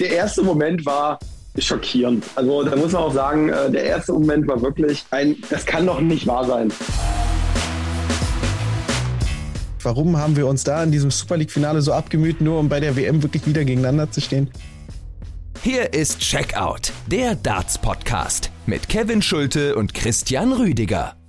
der erste Moment war schockierend. Also da muss man auch sagen, äh, der erste Moment war wirklich ein, das kann doch nicht wahr sein. Warum haben wir uns da in diesem Super League-Finale so abgemüht, nur um bei der WM wirklich wieder gegeneinander zu stehen? Hier ist Checkout, der Darts-Podcast mit Kevin Schulte und Christian Rüdiger.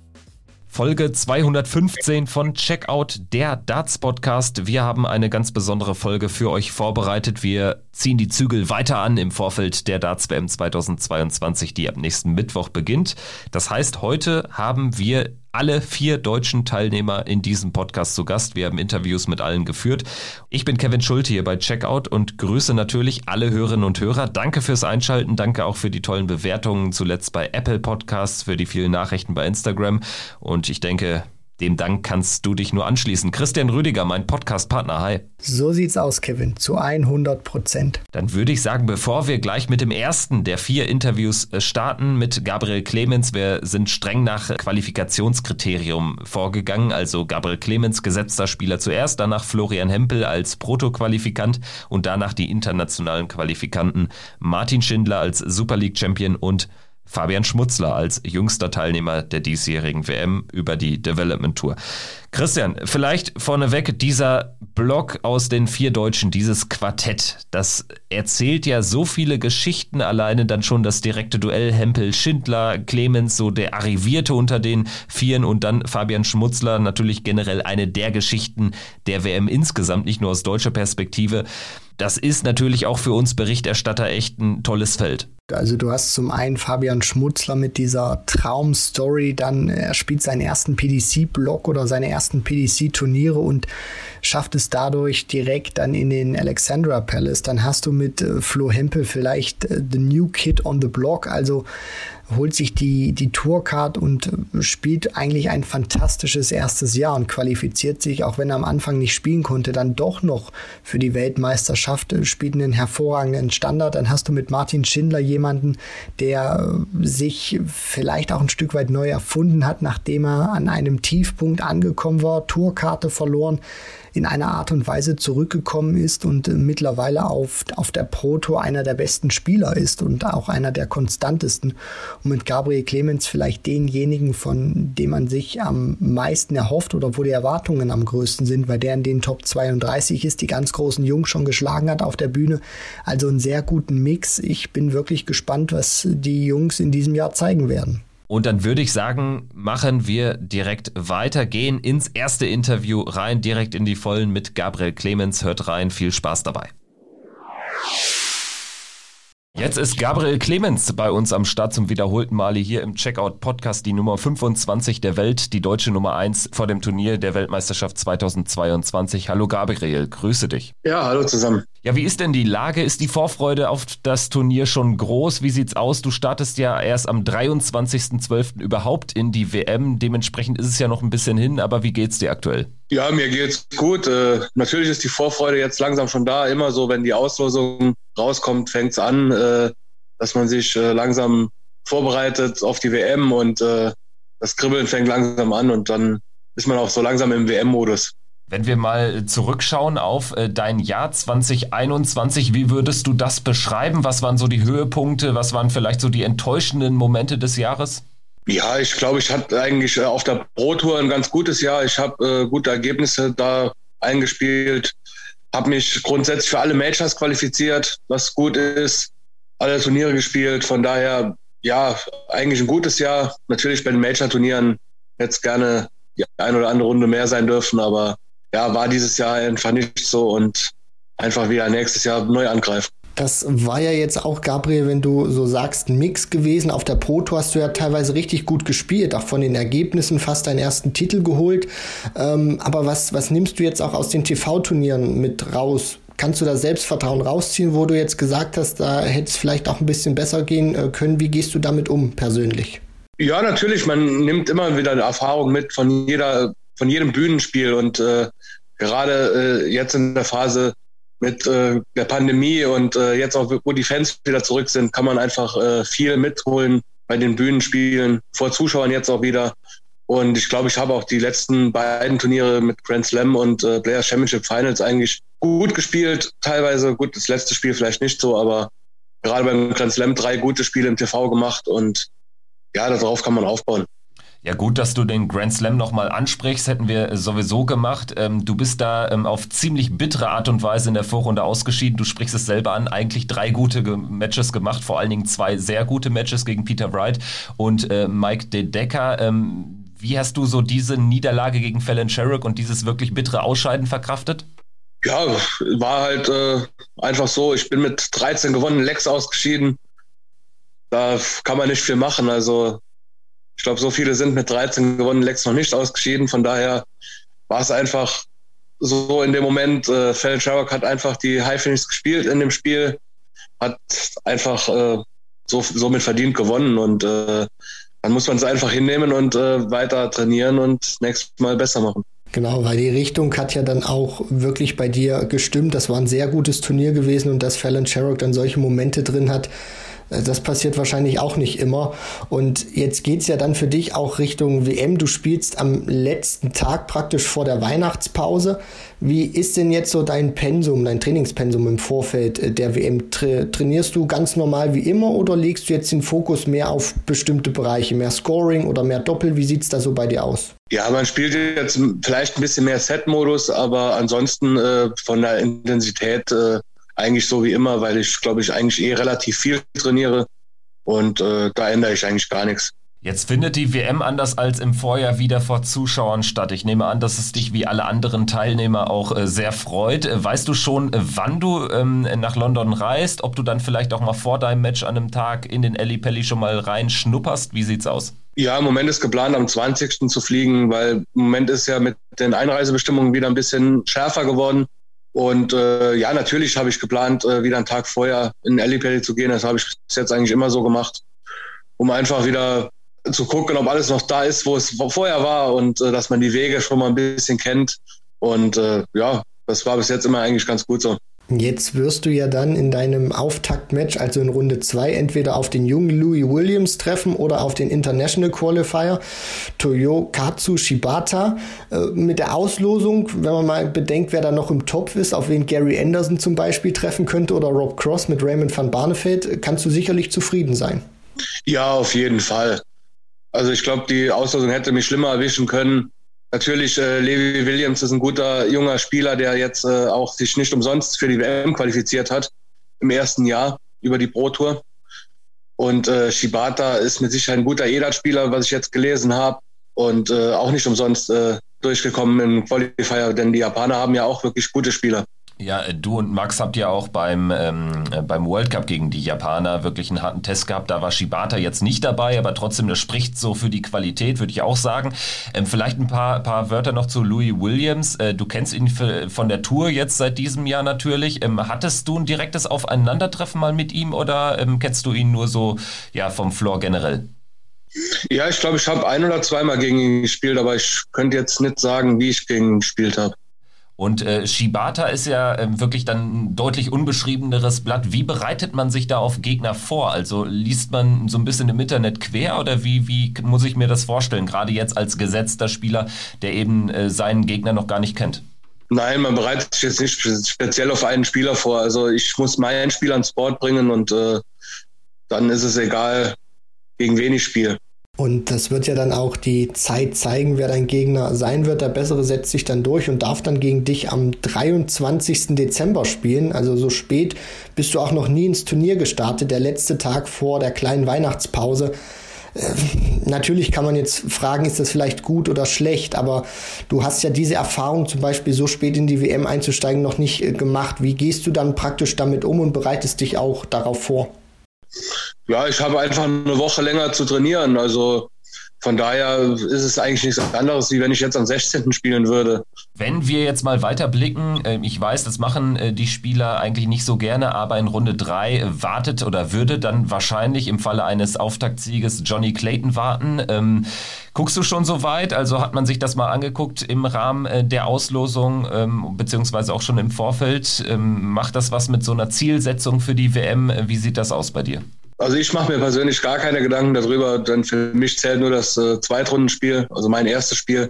Folge 215 von Checkout, der Darts Podcast. Wir haben eine ganz besondere Folge für euch vorbereitet. Wir ziehen die Zügel weiter an im Vorfeld der Darts WM 2022, die ab nächsten Mittwoch beginnt. Das heißt, heute haben wir alle vier deutschen Teilnehmer in diesem Podcast zu Gast. Wir haben Interviews mit allen geführt. Ich bin Kevin Schulte hier bei Checkout und grüße natürlich alle Hörerinnen und Hörer. Danke fürs Einschalten, danke auch für die tollen Bewertungen, zuletzt bei Apple Podcasts, für die vielen Nachrichten bei Instagram. Und ich denke, dem Dank kannst du dich nur anschließen. Christian Rüdiger, mein Podcast-Partner. Hi. So sieht's aus, Kevin. Zu 100 Prozent. Dann würde ich sagen, bevor wir gleich mit dem ersten der vier Interviews äh, starten mit Gabriel Clemens, wir sind streng nach Qualifikationskriterium vorgegangen. Also Gabriel Clemens, gesetzter Spieler zuerst, danach Florian Hempel als Protoqualifikant und danach die internationalen Qualifikanten Martin Schindler als Super League Champion und Fabian Schmutzler als jüngster Teilnehmer der diesjährigen WM über die Development Tour. Christian, vielleicht vorneweg dieser Block aus den vier Deutschen, dieses Quartett, das erzählt ja so viele Geschichten, alleine dann schon das direkte Duell Hempel, Schindler, Clemens, so der Arrivierte unter den Vieren und dann Fabian Schmutzler, natürlich generell eine der Geschichten der WM insgesamt, nicht nur aus deutscher Perspektive. Das ist natürlich auch für uns Berichterstatter echt ein tolles Feld. Also du hast zum einen Fabian Schmutzler mit dieser Traumstory, dann er spielt seinen ersten PDC-Block oder seine ersten PDC-Turniere und schafft es dadurch direkt dann in den Alexandra Palace. Dann hast du mit äh, Flo Hempel vielleicht äh, the new kid on the block, also holt sich die, die Tourcard und spielt eigentlich ein fantastisches erstes Jahr und qualifiziert sich, auch wenn er am Anfang nicht spielen konnte, dann doch noch für die Weltmeisterschaft, spielt einen hervorragenden Standard. Dann hast du mit Martin Schindler jemanden, der sich vielleicht auch ein Stück weit neu erfunden hat, nachdem er an einem Tiefpunkt angekommen war, Tourkarte verloren in einer Art und Weise zurückgekommen ist und äh, mittlerweile auf, auf der Proto einer der besten Spieler ist und auch einer der konstantesten. Und mit Gabriel Clemens vielleicht denjenigen, von dem man sich am meisten erhofft oder wo die Erwartungen am größten sind, weil der in den Top 32 ist, die ganz großen Jungs schon geschlagen hat auf der Bühne. Also einen sehr guten Mix. Ich bin wirklich gespannt, was die Jungs in diesem Jahr zeigen werden. Und dann würde ich sagen, machen wir direkt weiter, gehen ins erste Interview rein, direkt in die Vollen mit Gabriel Clemens. Hört rein, viel Spaß dabei. Jetzt ist Gabriel Clemens bei uns am Start zum wiederholten Male hier im Checkout Podcast, die Nummer 25 der Welt, die deutsche Nummer 1 vor dem Turnier der Weltmeisterschaft 2022. Hallo Gabriel, grüße dich. Ja, hallo zusammen. Ja, wie ist denn die Lage? Ist die Vorfreude auf das Turnier schon groß? Wie sieht's aus? Du startest ja erst am 23.12. überhaupt in die WM. Dementsprechend ist es ja noch ein bisschen hin, aber wie geht's dir aktuell? Ja, mir geht's gut. Äh, natürlich ist die Vorfreude jetzt langsam schon da. Immer so, wenn die Auslosung rauskommt, fängt's an, äh, dass man sich äh, langsam vorbereitet auf die WM und äh, das Kribbeln fängt langsam an und dann ist man auch so langsam im WM-Modus. Wenn wir mal zurückschauen auf äh, dein Jahr 2021, wie würdest du das beschreiben? Was waren so die Höhepunkte? Was waren vielleicht so die enttäuschenden Momente des Jahres? Ja, ich glaube, ich hatte eigentlich äh, auf der Pro Tour ein ganz gutes Jahr. Ich habe äh, gute Ergebnisse da eingespielt, habe mich grundsätzlich für alle Majors qualifiziert, was gut ist, alle Turniere gespielt. Von daher, ja, eigentlich ein gutes Jahr. Natürlich bei den Major-Turnieren jetzt gerne die ein oder andere Runde mehr sein dürfen, aber ja, war dieses Jahr einfach nicht so und einfach wieder nächstes Jahr neu angreifen. Das war ja jetzt auch, Gabriel, wenn du so sagst, ein Mix gewesen. Auf der Proto hast du ja teilweise richtig gut gespielt, auch von den Ergebnissen fast deinen ersten Titel geholt. Ähm, aber was, was nimmst du jetzt auch aus den TV-Turnieren mit raus? Kannst du da Selbstvertrauen rausziehen, wo du jetzt gesagt hast, da hätte es vielleicht auch ein bisschen besser gehen äh, können? Wie gehst du damit um persönlich? Ja, natürlich. Man nimmt immer wieder eine Erfahrung mit von jeder, von jedem Bühnenspiel und äh, gerade äh, jetzt in der Phase mit äh, der Pandemie und äh, jetzt auch, wo die Fans wieder zurück sind, kann man einfach äh, viel mitholen bei den Bühnenspielen, vor Zuschauern jetzt auch wieder. Und ich glaube, ich habe auch die letzten beiden Turniere mit Grand Slam und äh, Players Championship Finals eigentlich gut gespielt, teilweise gut, das letzte Spiel vielleicht nicht so, aber gerade beim Grand Slam drei gute Spiele im TV gemacht und ja, darauf kann man aufbauen. Ja, gut, dass du den Grand Slam nochmal ansprichst, hätten wir sowieso gemacht. Ähm, du bist da ähm, auf ziemlich bittere Art und Weise in der Vorrunde ausgeschieden. Du sprichst es selber an, eigentlich drei gute Matches gemacht, vor allen Dingen zwei sehr gute Matches gegen Peter Wright und äh, Mike De Decker. Ähm, wie hast du so diese Niederlage gegen Fallon Sherrick und dieses wirklich bittere Ausscheiden verkraftet? Ja, war halt äh, einfach so. Ich bin mit 13 gewonnenen Lecks ausgeschieden. Da kann man nicht viel machen. Also ich glaube, so viele sind mit 13 gewonnenen Lecks noch nicht ausgeschieden. Von daher war es einfach so in dem Moment. Äh, Fallon Sherrock hat einfach die High Finish gespielt in dem Spiel, hat einfach äh, so, somit verdient gewonnen und äh, dann muss man es einfach hinnehmen und äh, weiter trainieren und nächstes Mal besser machen. Genau, weil die Richtung hat ja dann auch wirklich bei dir gestimmt. Das war ein sehr gutes Turnier gewesen und dass Fallon Sherrock dann solche Momente drin hat, das passiert wahrscheinlich auch nicht immer. Und jetzt geht's ja dann für dich auch Richtung WM. Du spielst am letzten Tag praktisch vor der Weihnachtspause. Wie ist denn jetzt so dein Pensum, dein Trainingspensum im Vorfeld der WM? Tra trainierst du ganz normal wie immer oder legst du jetzt den Fokus mehr auf bestimmte Bereiche, mehr Scoring oder mehr Doppel? Wie sieht's da so bei dir aus? Ja, man spielt jetzt vielleicht ein bisschen mehr Set-Modus, aber ansonsten äh, von der Intensität äh, eigentlich so wie immer, weil ich glaube ich eigentlich eh relativ viel trainiere und äh, da ändere ich eigentlich gar nichts. Jetzt findet die WM anders als im Vorjahr wieder vor Zuschauern statt. Ich nehme an, dass es dich wie alle anderen Teilnehmer auch äh, sehr freut. Äh, weißt du schon, äh, wann du ähm, nach London reist? Ob du dann vielleicht auch mal vor deinem Match an einem Tag in den Elli Pelli schon mal reinschnupperst? Wie sieht's aus? Ja, im Moment ist geplant, am 20. zu fliegen, weil im Moment ist ja mit den Einreisebestimmungen wieder ein bisschen schärfer geworden. Und äh, ja, natürlich habe ich geplant, äh, wieder einen Tag vorher in Ellipelli zu gehen. Das habe ich bis jetzt eigentlich immer so gemacht, um einfach wieder zu gucken, ob alles noch da ist, wo es vorher war und äh, dass man die Wege schon mal ein bisschen kennt. Und äh, ja, das war bis jetzt immer eigentlich ganz gut so. Jetzt wirst du ja dann in deinem Auftaktmatch, also in Runde 2, entweder auf den jungen Louis Williams treffen oder auf den International Qualifier Toyokatsu Shibata. Äh, mit der Auslosung, wenn man mal bedenkt, wer da noch im Topf ist, auf wen Gary Anderson zum Beispiel treffen könnte oder Rob Cross mit Raymond van Barneveld, kannst du sicherlich zufrieden sein. Ja, auf jeden Fall. Also ich glaube, die Auslosung hätte mich schlimmer erwischen können. Natürlich, äh, Levi Williams ist ein guter junger Spieler, der jetzt äh, auch sich nicht umsonst für die WM qualifiziert hat im ersten Jahr über die Pro Tour. Und äh, Shibata ist mit Sicherheit ein guter EDAT-Spieler, was ich jetzt gelesen habe. Und äh, auch nicht umsonst äh, durchgekommen im Qualifier, denn die Japaner haben ja auch wirklich gute Spieler. Ja, du und Max habt ja auch beim, ähm, äh, beim World Cup gegen die Japaner wirklich einen harten Test gehabt. Da war Shibata jetzt nicht dabei, aber trotzdem, das spricht so für die Qualität, würde ich auch sagen. Ähm, vielleicht ein paar, paar Wörter noch zu Louis Williams. Äh, du kennst ihn von der Tour jetzt seit diesem Jahr natürlich. Ähm, hattest du ein direktes Aufeinandertreffen mal mit ihm oder ähm, kennst du ihn nur so ja, vom Floor generell? Ja, ich glaube, ich habe ein oder zweimal gegen ihn gespielt, aber ich könnte jetzt nicht sagen, wie ich gegen ihn gespielt habe. Und äh, Shibata ist ja äh, wirklich dann ein deutlich unbeschriebeneres Blatt. Wie bereitet man sich da auf Gegner vor? Also liest man so ein bisschen im Internet quer oder wie, wie muss ich mir das vorstellen? Gerade jetzt als gesetzter Spieler, der eben äh, seinen Gegner noch gar nicht kennt. Nein, man bereitet sich jetzt nicht speziell auf einen Spieler vor. Also ich muss meinen Spieler ans Board bringen und äh, dann ist es egal, gegen wen ich spiele. Und das wird ja dann auch die Zeit zeigen, wer dein Gegner sein wird. Der Bessere setzt sich dann durch und darf dann gegen dich am 23. Dezember spielen. Also so spät bist du auch noch nie ins Turnier gestartet. Der letzte Tag vor der kleinen Weihnachtspause. Äh, natürlich kann man jetzt fragen, ist das vielleicht gut oder schlecht, aber du hast ja diese Erfahrung zum Beispiel so spät in die WM einzusteigen noch nicht äh, gemacht. Wie gehst du dann praktisch damit um und bereitest dich auch darauf vor? Ja, ich habe einfach eine Woche länger zu trainieren. Also von daher ist es eigentlich nichts anderes, wie wenn ich jetzt am 16. spielen würde. Wenn wir jetzt mal weiterblicken, äh, ich weiß, das machen äh, die Spieler eigentlich nicht so gerne, aber in Runde 3 wartet oder würde dann wahrscheinlich im Falle eines Auftaktsieges Johnny Clayton warten. Ähm, guckst du schon so weit? Also hat man sich das mal angeguckt im Rahmen äh, der Auslosung, ähm, beziehungsweise auch schon im Vorfeld? Ähm, macht das was mit so einer Zielsetzung für die WM? Wie sieht das aus bei dir? Also ich mache mir persönlich gar keine Gedanken darüber, denn für mich zählt nur das äh, Zweitrundenspiel, also mein erstes Spiel.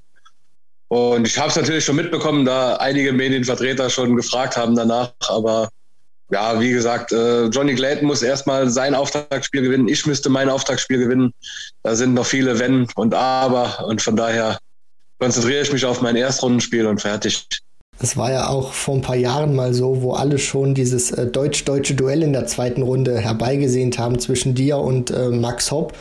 Und ich habe es natürlich schon mitbekommen, da einige Medienvertreter schon gefragt haben danach. Aber ja, wie gesagt, äh, Johnny Glayton muss erstmal sein Auftaktspiel gewinnen. Ich müsste mein Auftaktspiel gewinnen. Da sind noch viele Wenn und Aber. Und von daher konzentriere ich mich auf mein Erstrundenspiel und fertig. Das war ja auch vor ein paar Jahren mal so, wo alle schon dieses äh, deutsch-deutsche Duell in der zweiten Runde herbeigesehnt haben zwischen dir und äh, Max Hopp.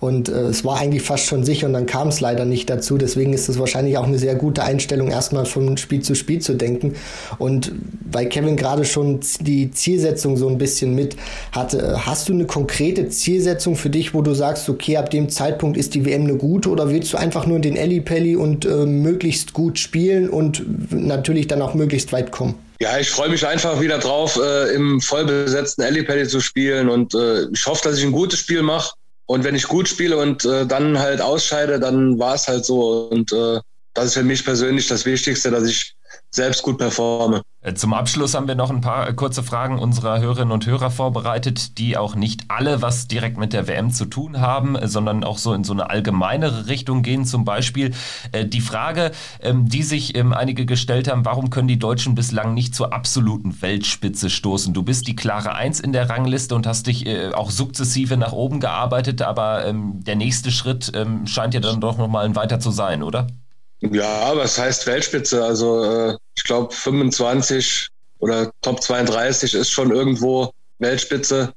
Und äh, es war eigentlich fast schon sicher und dann kam es leider nicht dazu. Deswegen ist es wahrscheinlich auch eine sehr gute Einstellung, erstmal von Spiel zu Spiel zu denken. Und weil Kevin gerade schon die Zielsetzung so ein bisschen mit hatte, hast du eine konkrete Zielsetzung für dich, wo du sagst, okay, ab dem Zeitpunkt ist die WM eine gute oder willst du einfach nur den Ellipelli und äh, möglichst gut spielen und natürlich dann auch möglichst weit kommen? Ja, ich freue mich einfach wieder drauf, äh, im vollbesetzten Ellipelli zu spielen und äh, ich hoffe, dass ich ein gutes Spiel mache. Und wenn ich gut spiele und äh, dann halt ausscheide, dann war es halt so. Und äh, das ist für mich persönlich das Wichtigste, dass ich selbst gut performe. Äh, zum Abschluss haben wir noch ein paar äh, kurze Fragen unserer Hörerinnen und Hörer vorbereitet, die auch nicht alle was direkt mit der WM zu tun haben, äh, sondern auch so in so eine allgemeinere Richtung gehen. Zum Beispiel die Frage, ähm, die sich ähm, einige gestellt haben, warum können die Deutschen bislang nicht zur absoluten Weltspitze stoßen? Du bist die klare Eins in der Rangliste und hast dich auch sukzessive nach oben gearbeitet, aber ähm, der nächste Schritt scheint ja dann doch nochmal ein weiter zu sein, oder? Ja, was heißt Weltspitze? Also äh, ich glaube 25 oder Top 32 ist schon irgendwo Weltspitze.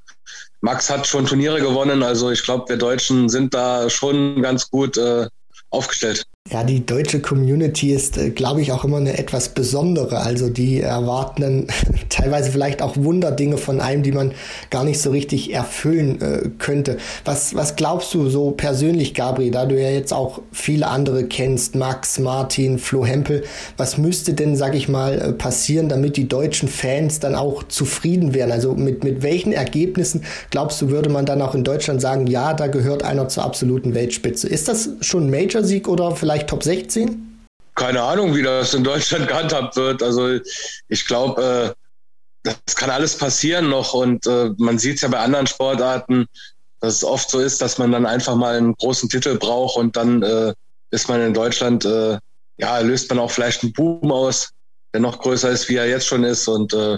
Max hat schon Turniere gewonnen, also ich glaube, wir Deutschen sind da schon ganz gut äh, aufgestellt. Ja, die deutsche Community ist, äh, glaube ich, auch immer eine etwas besondere. Also die erwarten dann teilweise vielleicht auch Wunderdinge von einem, die man gar nicht so richtig erfüllen äh, könnte. Was, was glaubst du so persönlich, Gabriel, da du ja jetzt auch viele andere kennst, Max, Martin, Flo Hempel, was müsste denn, sag ich mal, äh, passieren, damit die deutschen Fans dann auch zufrieden wären? Also mit, mit welchen Ergebnissen glaubst du, würde man dann auch in Deutschland sagen, ja, da gehört einer zur absoluten Weltspitze? Ist das schon ein Major-Sieg oder vielleicht vielleicht Top 16? Keine Ahnung, wie das in Deutschland gehandhabt wird. Also ich glaube, äh, das kann alles passieren noch und äh, man sieht es ja bei anderen Sportarten, dass es oft so ist, dass man dann einfach mal einen großen Titel braucht und dann äh, ist man in Deutschland, äh, ja, löst man auch vielleicht einen Boom aus, der noch größer ist, wie er jetzt schon ist und äh,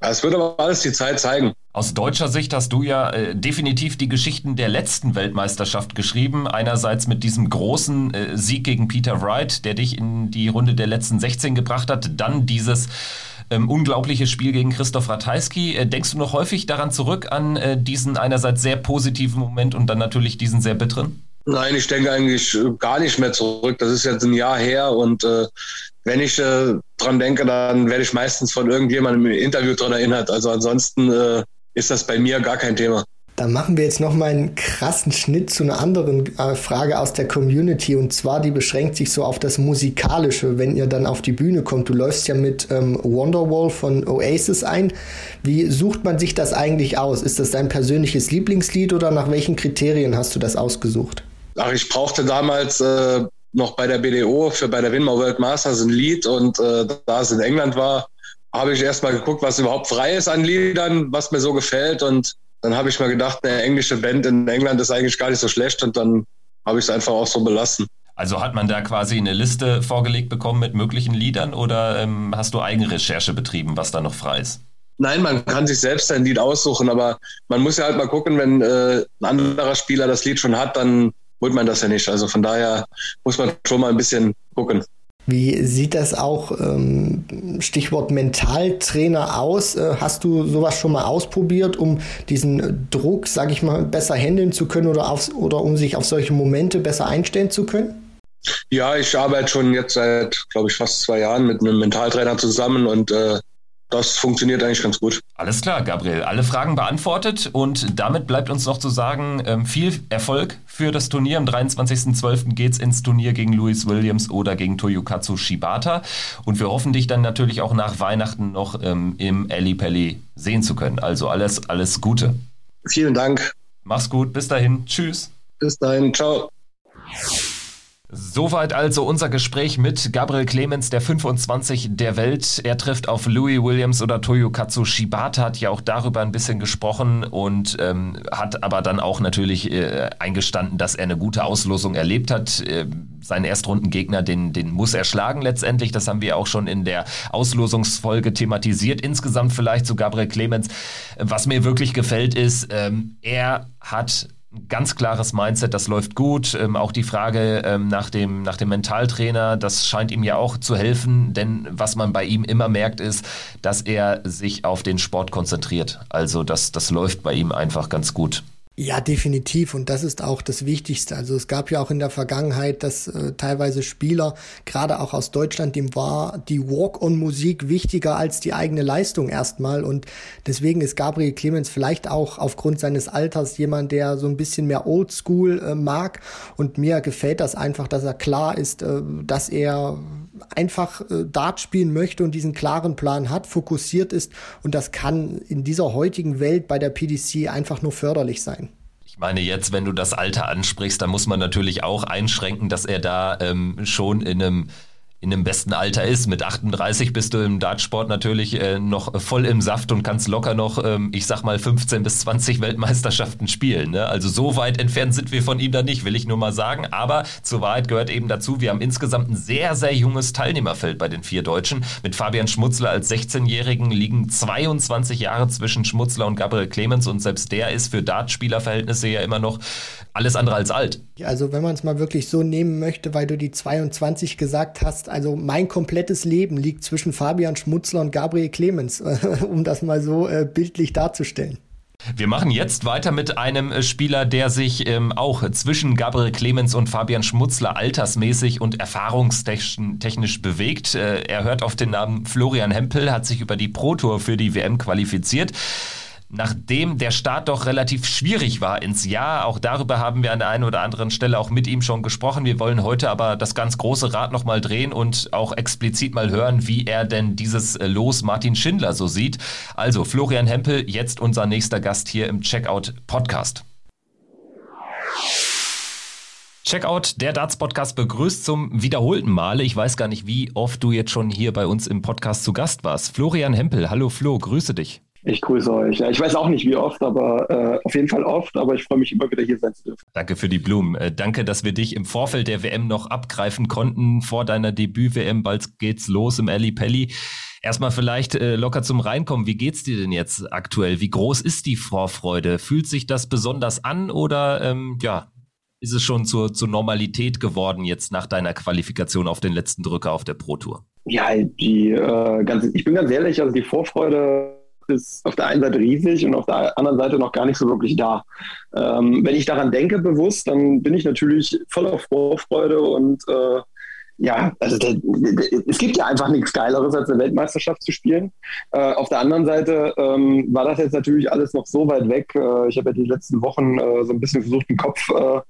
es wird aber alles die Zeit zeigen. Aus deutscher Sicht hast du ja äh, definitiv die Geschichten der letzten Weltmeisterschaft geschrieben. Einerseits mit diesem großen äh, Sieg gegen Peter Wright, der dich in die Runde der letzten 16 gebracht hat. Dann dieses ähm, unglaubliche Spiel gegen Christoph Ratajski. Äh, denkst du noch häufig daran zurück an äh, diesen einerseits sehr positiven Moment und dann natürlich diesen sehr bitteren? Nein, ich denke eigentlich äh, gar nicht mehr zurück. Das ist jetzt ein Jahr her und äh, wenn ich äh, dran denke, dann werde ich meistens von irgendjemandem im Interview dran erinnert. Also ansonsten äh, ist das bei mir gar kein Thema. Dann machen wir jetzt noch mal einen krassen Schnitt zu einer anderen äh, Frage aus der Community und zwar die beschränkt sich so auf das musikalische, wenn ihr dann auf die Bühne kommt. Du läufst ja mit ähm, Wonderwall von Oasis ein. Wie sucht man sich das eigentlich aus? Ist das dein persönliches Lieblingslied oder nach welchen Kriterien hast du das ausgesucht? Ach, ich brauchte damals äh, noch bei der BDO für bei der Winmar World Masters ein Lied und äh, da es in England war, habe ich erstmal geguckt, was überhaupt frei ist an Liedern, was mir so gefällt und dann habe ich mir gedacht, eine englische Band in England ist eigentlich gar nicht so schlecht und dann habe ich es einfach auch so belassen. Also hat man da quasi eine Liste vorgelegt bekommen mit möglichen Liedern oder ähm, hast du Eigenrecherche betrieben, was da noch frei ist? Nein, man kann sich selbst ein Lied aussuchen, aber man muss ja halt mal gucken, wenn äh, ein anderer Spieler das Lied schon hat, dann holt man das ja nicht. Also von daher muss man schon mal ein bisschen gucken. Wie sieht das auch, ähm, Stichwort Mentaltrainer, aus? Äh, hast du sowas schon mal ausprobiert, um diesen Druck, sage ich mal, besser handeln zu können oder, aufs, oder um sich auf solche Momente besser einstellen zu können? Ja, ich arbeite schon jetzt seit, glaube ich, fast zwei Jahren mit einem Mentaltrainer zusammen und äh, das funktioniert eigentlich ganz gut. Alles klar, Gabriel. Alle Fragen beantwortet und damit bleibt uns noch zu sagen, ähm, viel Erfolg für das Turnier. Am 23.12. geht es ins Turnier gegen Louis Williams oder gegen Toyokatsu Shibata. Und wir hoffen, dich dann natürlich auch nach Weihnachten noch ähm, im Ali Pelli sehen zu können. Also alles, alles Gute. Vielen Dank. Mach's gut. Bis dahin. Tschüss. Bis dahin. Ciao. Soweit also unser Gespräch mit Gabriel Clemens, der 25 der Welt. Er trifft auf Louis Williams oder Toyokatsu Shibata, hat ja auch darüber ein bisschen gesprochen und ähm, hat aber dann auch natürlich äh, eingestanden, dass er eine gute Auslosung erlebt hat. Äh, seinen Erstrundengegner, den, den muss er schlagen letztendlich. Das haben wir auch schon in der Auslosungsfolge thematisiert. Insgesamt vielleicht zu Gabriel Clemens. Was mir wirklich gefällt ist, ähm, er hat ganz klares Mindset, das läuft gut. Ähm, auch die Frage ähm, nach, dem, nach dem Mentaltrainer, das scheint ihm ja auch zu helfen, denn was man bei ihm immer merkt, ist, dass er sich auf den Sport konzentriert. Also das, das läuft bei ihm einfach ganz gut. Ja, definitiv. Und das ist auch das Wichtigste. Also es gab ja auch in der Vergangenheit, dass äh, teilweise Spieler, gerade auch aus Deutschland, dem war die Walk-on-Musik wichtiger als die eigene Leistung erstmal. Und deswegen ist Gabriel Clemens vielleicht auch aufgrund seines Alters jemand, der so ein bisschen mehr Oldschool äh, mag. Und mir gefällt das einfach, dass er klar ist, äh, dass er einfach äh, Dart spielen möchte und diesen klaren Plan hat, fokussiert ist. Und das kann in dieser heutigen Welt bei der PDC einfach nur förderlich sein. Ich meine, jetzt, wenn du das Alter ansprichst, dann muss man natürlich auch einschränken, dass er da ähm, schon in einem in dem besten Alter ist. Mit 38 bist du im Dartsport natürlich äh, noch voll im Saft und kannst locker noch, ähm, ich sag mal, 15 bis 20 Weltmeisterschaften spielen. Ne? Also so weit entfernt sind wir von ihm da nicht, will ich nur mal sagen. Aber zur Wahrheit gehört eben dazu, wir haben insgesamt ein sehr, sehr junges Teilnehmerfeld bei den vier Deutschen. Mit Fabian Schmutzler als 16-Jährigen liegen 22 Jahre zwischen Schmutzler und Gabriel Clemens und selbst der ist für Dartspielerverhältnisse ja immer noch alles andere als alt. Also wenn man es mal wirklich so nehmen möchte, weil du die 22 gesagt hast, also mein komplettes Leben liegt zwischen Fabian Schmutzler und Gabriel Clemens, um das mal so äh, bildlich darzustellen. Wir machen jetzt weiter mit einem äh, Spieler, der sich ähm, auch zwischen Gabriel Clemens und Fabian Schmutzler altersmäßig und erfahrungstechnisch bewegt. Äh, er hört auf den Namen Florian Hempel, hat sich über die Pro Tour für die WM qualifiziert nachdem der Start doch relativ schwierig war ins Jahr. Auch darüber haben wir an der einen oder anderen Stelle auch mit ihm schon gesprochen. Wir wollen heute aber das ganz große Rad nochmal drehen und auch explizit mal hören, wie er denn dieses äh, Los Martin Schindler so sieht. Also Florian Hempel, jetzt unser nächster Gast hier im Checkout Podcast. Checkout, der Darts-Podcast begrüßt zum wiederholten Male. Ich weiß gar nicht, wie oft du jetzt schon hier bei uns im Podcast zu Gast warst. Florian Hempel, hallo Flo, grüße dich. Ich grüße euch. Ja, ich weiß auch nicht, wie oft, aber äh, auf jeden Fall oft. Aber ich freue mich immer wieder hier sein zu dürfen. Danke für die Blumen. Äh, danke, dass wir dich im Vorfeld der WM noch abgreifen konnten vor deiner Debüt-WM. Bald geht's los im Ali Pelli. Erstmal vielleicht äh, locker zum Reinkommen. Wie geht's dir denn jetzt aktuell? Wie groß ist die Vorfreude? Fühlt sich das besonders an oder ähm, ja, ist es schon zur, zur Normalität geworden jetzt nach deiner Qualifikation auf den letzten Drücker auf der Pro Tour? Ja, die äh, ganz, ich bin ganz ehrlich, also die Vorfreude ist auf der einen Seite riesig und auf der anderen Seite noch gar nicht so wirklich da. Ähm, wenn ich daran denke bewusst, dann bin ich natürlich voll auf Vorfreude und äh, ja, also der, der, es gibt ja einfach nichts Geileres, als eine Weltmeisterschaft zu spielen. Äh, auf der anderen Seite ähm, war das jetzt natürlich alles noch so weit weg. Äh, ich habe ja die letzten Wochen äh, so ein bisschen versucht, den Kopf äh,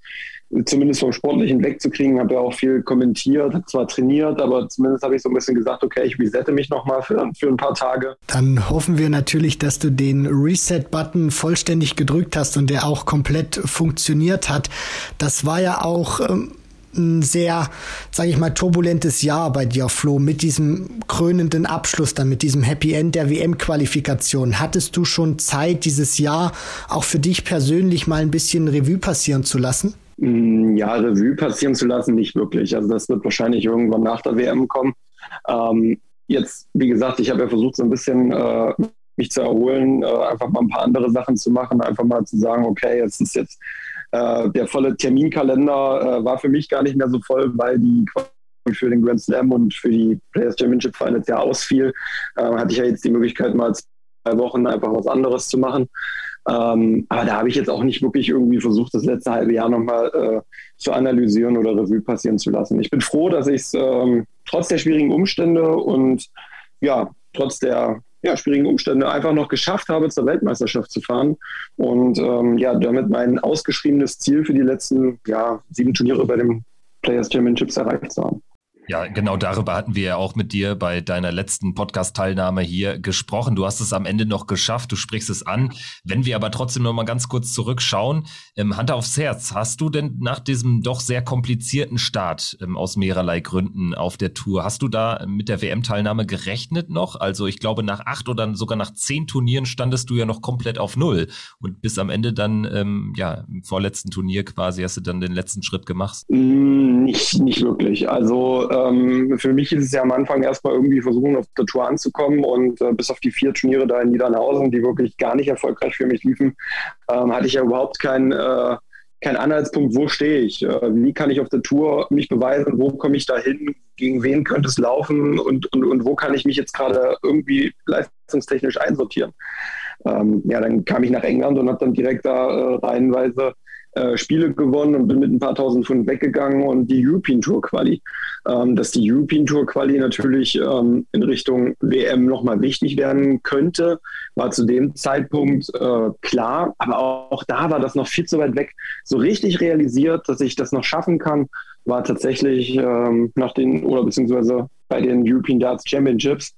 zumindest vom Sportlichen wegzukriegen. Habe ja auch viel kommentiert, zwar trainiert, aber zumindest habe ich so ein bisschen gesagt, okay, ich resette mich nochmal für, für ein paar Tage. Dann hoffen wir natürlich, dass du den Reset-Button vollständig gedrückt hast und der auch komplett funktioniert hat. Das war ja auch ähm, ein sehr, sage ich mal, turbulentes Jahr bei dir, Flo, mit diesem krönenden Abschluss dann, mit diesem Happy End der WM-Qualifikation. Hattest du schon Zeit, dieses Jahr auch für dich persönlich mal ein bisschen Revue passieren zu lassen? Mm, ja, Revue passieren zu lassen, nicht wirklich. Also das wird wahrscheinlich irgendwann nach der WM kommen. Ähm, jetzt, wie gesagt, ich habe ja versucht, so ein bisschen äh, mich zu erholen, äh, einfach mal ein paar andere Sachen zu machen, einfach mal zu sagen, okay, es ist jetzt äh, der volle Terminkalender äh, war für mich gar nicht mehr so voll, weil die für den Grand Slam und für die Players Championship Finals ja ausfiel. Äh, hatte ich ja jetzt die Möglichkeit, mal zwei Wochen einfach was anderes zu machen. Ähm, aber da habe ich jetzt auch nicht wirklich irgendwie versucht, das letzte halbe Jahr nochmal äh, zu analysieren oder Revue passieren zu lassen. Ich bin froh, dass ich es ähm, trotz der schwierigen Umstände und ja, trotz der ja, schwierigen Umstände einfach noch geschafft habe, zur Weltmeisterschaft zu fahren und ähm, ja, damit mein ausgeschriebenes Ziel für die letzten ja, sieben Turniere bei den Players Championships erreicht zu haben. Ja, genau darüber hatten wir ja auch mit dir bei deiner letzten Podcast-Teilnahme hier gesprochen. Du hast es am Ende noch geschafft, du sprichst es an. Wenn wir aber trotzdem noch mal ganz kurz zurückschauen, ähm, Hand aufs Herz, hast du denn nach diesem doch sehr komplizierten Start ähm, aus mehrerlei Gründen auf der Tour, hast du da mit der WM-Teilnahme gerechnet noch? Also ich glaube, nach acht oder sogar nach zehn Turnieren standest du ja noch komplett auf Null und bis am Ende dann, ähm, ja, im vorletzten Turnier quasi hast du dann den letzten Schritt gemacht. Mm, nicht, nicht wirklich. Also ähm, für mich ist es ja am Anfang erstmal irgendwie versuchen, auf der Tour anzukommen und äh, bis auf die vier Turniere da in Niedernhausen, die wirklich gar nicht erfolgreich für mich liefen, ähm, hatte ich ja überhaupt keinen äh, kein Anhaltspunkt, wo stehe ich, äh, wie kann ich auf der Tour mich beweisen, wo komme ich da hin, gegen wen könnte es laufen? Und, und, und wo kann ich mich jetzt gerade irgendwie leistungstechnisch einsortieren. Ähm, ja, dann kam ich nach England und habe dann direkt da äh, reihenweise äh, Spiele gewonnen und bin mit ein paar tausend Pfund weggegangen und die European Tour Quali. Ähm, dass die European Tour Quali natürlich ähm, in Richtung WM nochmal wichtig werden könnte, war zu dem Zeitpunkt äh, klar. Aber auch, auch da war das noch viel zu weit weg. So richtig realisiert, dass ich das noch schaffen kann, war tatsächlich ähm, nach den oder beziehungsweise bei den European Darts Championships,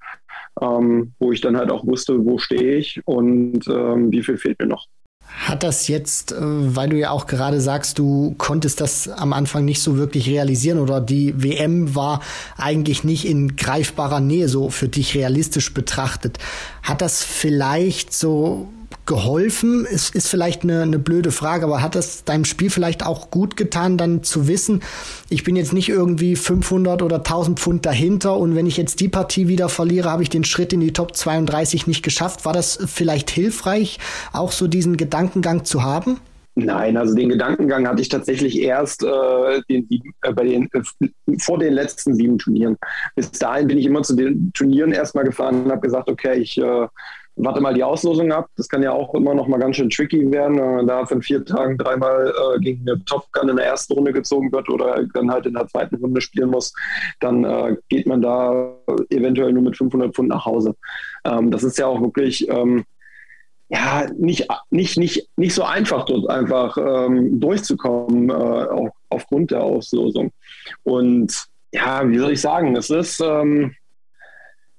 ähm, wo ich dann halt auch wusste, wo stehe ich und ähm, wie viel fehlt mir noch. Hat das jetzt, äh, weil du ja auch gerade sagst, du konntest das am Anfang nicht so wirklich realisieren oder die WM war eigentlich nicht in greifbarer Nähe so für dich realistisch betrachtet. Hat das vielleicht so geholfen? Ist, ist vielleicht eine, eine blöde Frage, aber hat das deinem Spiel vielleicht auch gut getan, dann zu wissen, ich bin jetzt nicht irgendwie 500 oder 1000 Pfund dahinter und wenn ich jetzt die Partie wieder verliere, habe ich den Schritt in die Top 32 nicht geschafft. War das vielleicht hilfreich, auch so diesen Gedankengang zu haben? Nein, also den Gedankengang hatte ich tatsächlich erst äh, den, äh, bei den, äh, vor den letzten sieben Turnieren. Bis dahin bin ich immer zu den Turnieren erstmal gefahren und habe gesagt, okay, ich äh, warte mal die Auslosung ab. Das kann ja auch immer noch mal ganz schön tricky werden, wenn man da von vier Tagen dreimal äh, gegen eine Top Gun in der ersten Runde gezogen wird oder dann halt in der zweiten Runde spielen muss, dann äh, geht man da eventuell nur mit 500 Pfund nach Hause. Ähm, das ist ja auch wirklich ähm, ja nicht, nicht, nicht, nicht so einfach dort einfach ähm, durchzukommen, äh, auch aufgrund der Auslosung. Und ja, wie soll ich sagen, es ist, ähm,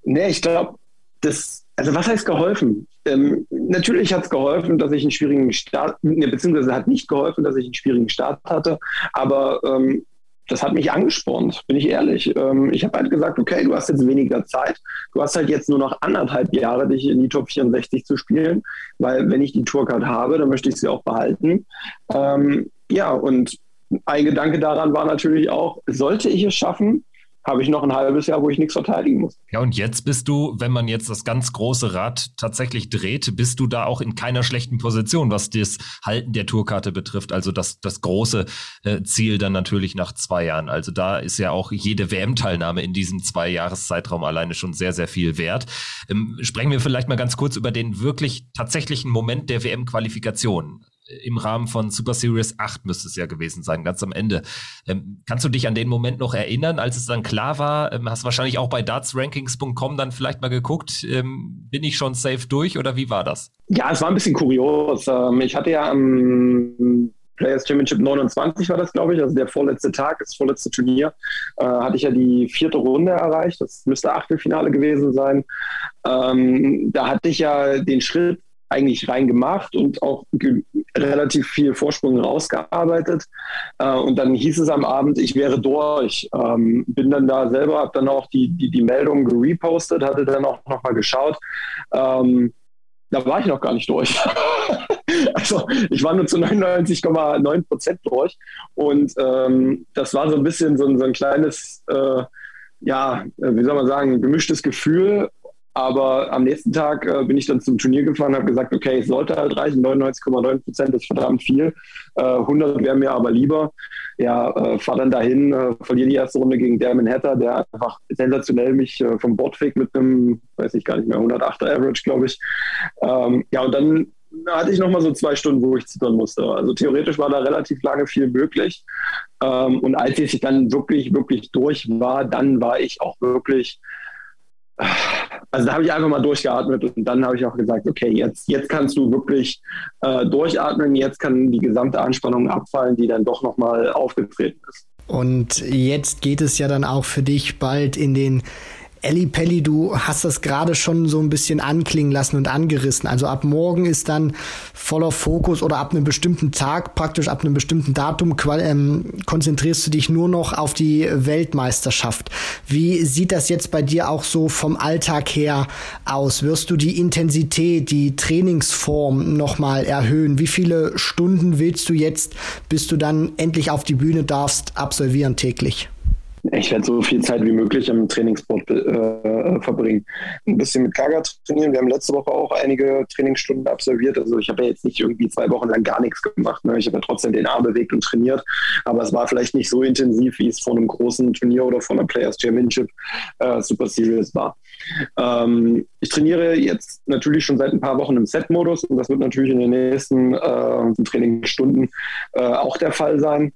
nee, ich glaube, das also was heißt geholfen? Ähm, natürlich hat es geholfen, dass ich einen schwierigen Start, ne, beziehungsweise hat nicht geholfen, dass ich einen schwierigen Start hatte, aber ähm, das hat mich angespornt, bin ich ehrlich. Ähm, ich habe halt gesagt, okay, du hast jetzt weniger Zeit, du hast halt jetzt nur noch anderthalb Jahre, dich in die Top 64 zu spielen, weil wenn ich die Tourcard habe, dann möchte ich sie auch behalten. Ähm, ja, und ein Gedanke daran war natürlich auch, sollte ich es schaffen, habe ich noch ein halbes Jahr, wo ich nichts verteidigen muss. Ja, und jetzt bist du, wenn man jetzt das ganz große Rad tatsächlich dreht, bist du da auch in keiner schlechten Position, was das Halten der Tourkarte betrifft. Also das, das große äh, Ziel dann natürlich nach zwei Jahren. Also da ist ja auch jede WM-Teilnahme in diesem Zwei-Jahres-Zeitraum alleine schon sehr, sehr viel wert. Ähm, sprechen wir vielleicht mal ganz kurz über den wirklich tatsächlichen Moment der WM-Qualifikation im Rahmen von Super Series 8 müsste es ja gewesen sein, ganz am Ende. Ähm, kannst du dich an den Moment noch erinnern, als es dann klar war? Ähm, hast wahrscheinlich auch bei dartsrankings.com dann vielleicht mal geguckt, ähm, bin ich schon safe durch oder wie war das? Ja, es war ein bisschen kurios. Ähm, ich hatte ja am Players Championship 29 war das, glaube ich, also der vorletzte Tag, das vorletzte Turnier, äh, hatte ich ja die vierte Runde erreicht. Das müsste Achtelfinale gewesen sein. Ähm, da hatte ich ja den Schritt eigentlich rein gemacht und auch relativ viel Vorsprung rausgearbeitet. Äh, und dann hieß es am Abend, ich wäre durch. Ähm, bin dann da selber, habe dann auch die, die, die Meldung gerepostet, hatte dann auch nochmal geschaut. Ähm, da war ich noch gar nicht durch. also ich war nur zu 99,9 Prozent durch. Und ähm, das war so ein bisschen so, so ein kleines, äh, ja, wie soll man sagen, gemischtes Gefühl. Aber am nächsten Tag äh, bin ich dann zum Turnier gefahren, habe gesagt, okay, es sollte halt reichen, 99,9 Prozent ist verdammt viel. Äh, 100 wäre mir aber lieber. Ja, äh, fahr dann dahin, äh, verliere die erste Runde gegen Derman Hatter, der einfach sensationell mich äh, vom Bord fegt mit einem, weiß ich gar nicht mehr, 108er Average, glaube ich. Ähm, ja, und dann hatte ich nochmal so zwei Stunden, wo ich zittern musste. Also theoretisch war da relativ lange viel möglich. Ähm, und als ich dann wirklich, wirklich durch war, dann war ich auch wirklich also da habe ich einfach mal durchgeatmet und dann habe ich auch gesagt, okay, jetzt, jetzt kannst du wirklich äh, durchatmen, jetzt kann die gesamte Anspannung abfallen, die dann doch nochmal aufgetreten ist. Und jetzt geht es ja dann auch für dich bald in den Elli Pelli, du hast das gerade schon so ein bisschen anklingen lassen und angerissen. Also ab morgen ist dann voller Fokus oder ab einem bestimmten Tag, praktisch ab einem bestimmten Datum, ähm, konzentrierst du dich nur noch auf die Weltmeisterschaft. Wie sieht das jetzt bei dir auch so vom Alltag her aus? Wirst du die Intensität, die Trainingsform nochmal erhöhen? Wie viele Stunden willst du jetzt, bis du dann endlich auf die Bühne darfst, absolvieren täglich? Ich werde so viel Zeit wie möglich im Trainingssport äh, verbringen. Ein bisschen mit Gaga trainieren. Wir haben letzte Woche auch einige Trainingsstunden absolviert. Also ich habe ja jetzt nicht irgendwie zwei Wochen lang gar nichts gemacht. Ne? Ich habe ja trotzdem den Arm bewegt und trainiert. Aber es war vielleicht nicht so intensiv, wie es vor einem großen Turnier oder vor einer Players Championship äh, Super Series war. Ähm, ich trainiere jetzt natürlich schon seit ein paar Wochen im Set-Modus und das wird natürlich in den nächsten äh, Trainingsstunden äh, auch der Fall sein.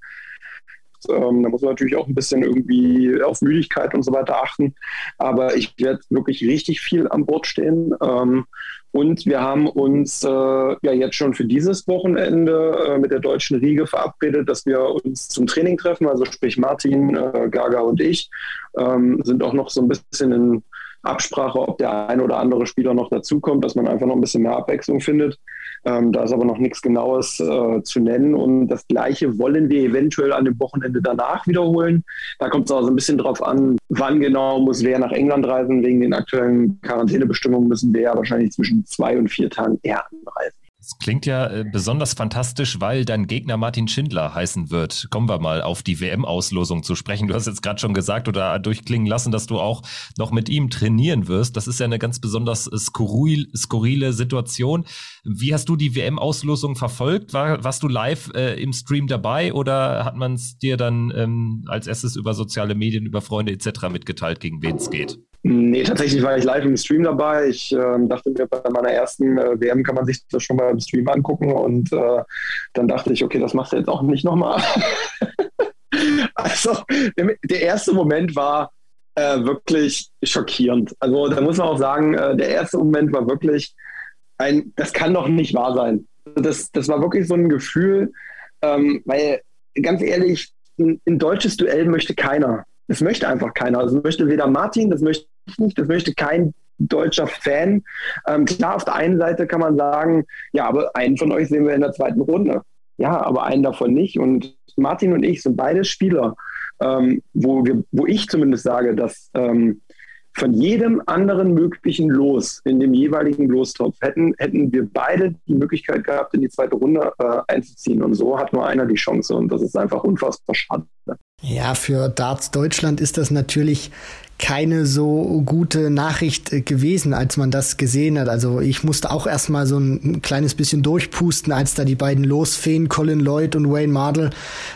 Ähm, da muss man natürlich auch ein bisschen irgendwie auf Müdigkeit und so weiter achten. Aber ich werde wirklich richtig viel an Bord stehen. Ähm, und wir haben uns äh, ja jetzt schon für dieses Wochenende äh, mit der deutschen Riege verabredet, dass wir uns zum Training treffen. Also sprich Martin, äh, Gaga und ich ähm, sind auch noch so ein bisschen in Absprache, ob der ein oder andere Spieler noch dazukommt, dass man einfach noch ein bisschen mehr Abwechslung findet. Ähm, da ist aber noch nichts Genaues äh, zu nennen. Und das Gleiche wollen wir eventuell an dem Wochenende danach wiederholen. Da kommt es auch so ein bisschen drauf an, wann genau muss wer nach England reisen. Wegen den aktuellen Quarantänebestimmungen müssen wir ja wahrscheinlich zwischen zwei und vier Tagen eher anreisen. Das klingt ja äh, besonders fantastisch, weil dein Gegner Martin Schindler heißen wird. Kommen wir mal auf die WM-Auslosung zu sprechen. Du hast jetzt gerade schon gesagt oder durchklingen lassen, dass du auch noch mit ihm trainieren wirst. Das ist ja eine ganz besonders skurril, skurrile Situation. Wie hast du die WM-Auslosung verfolgt? War, warst du live äh, im Stream dabei oder hat man es dir dann ähm, als erstes über soziale Medien, über Freunde etc. mitgeteilt, gegen wen es geht? Nee, tatsächlich war ich live im Stream dabei. Ich äh, dachte mir, bei meiner ersten äh, WM kann man sich das schon mal im Stream angucken und äh, dann dachte ich, okay, das machst du jetzt auch nicht nochmal. also der, der, erste Moment war äh, wirklich schockierend. Also da muss man auch sagen, äh, der erste Moment war wirklich ein, das kann doch nicht wahr sein. Das, das war wirklich so ein Gefühl, ähm, weil ganz ehrlich, ein, ein deutsches Duell möchte keiner. Das möchte einfach keiner. Das möchte weder Martin, das möchte nicht, das möchte kein deutscher Fan. Ähm, klar, auf der einen Seite kann man sagen, ja, aber einen von euch sehen wir in der zweiten Runde. Ja, aber einen davon nicht. Und Martin und ich sind beide Spieler, ähm, wo, wir, wo ich zumindest sage, dass ähm, von jedem anderen möglichen Los in dem jeweiligen Lostopf hätten, hätten wir beide die Möglichkeit gehabt, in die zweite Runde äh, einzuziehen. Und so hat nur einer die Chance. Und das ist einfach unfassbar schade. Ja, für Darts Deutschland ist das natürlich keine so gute Nachricht äh, gewesen, als man das gesehen hat. Also ich musste auch erstmal so ein kleines bisschen durchpusten, als da die beiden Losfeen, Colin Lloyd und Wayne Mardell,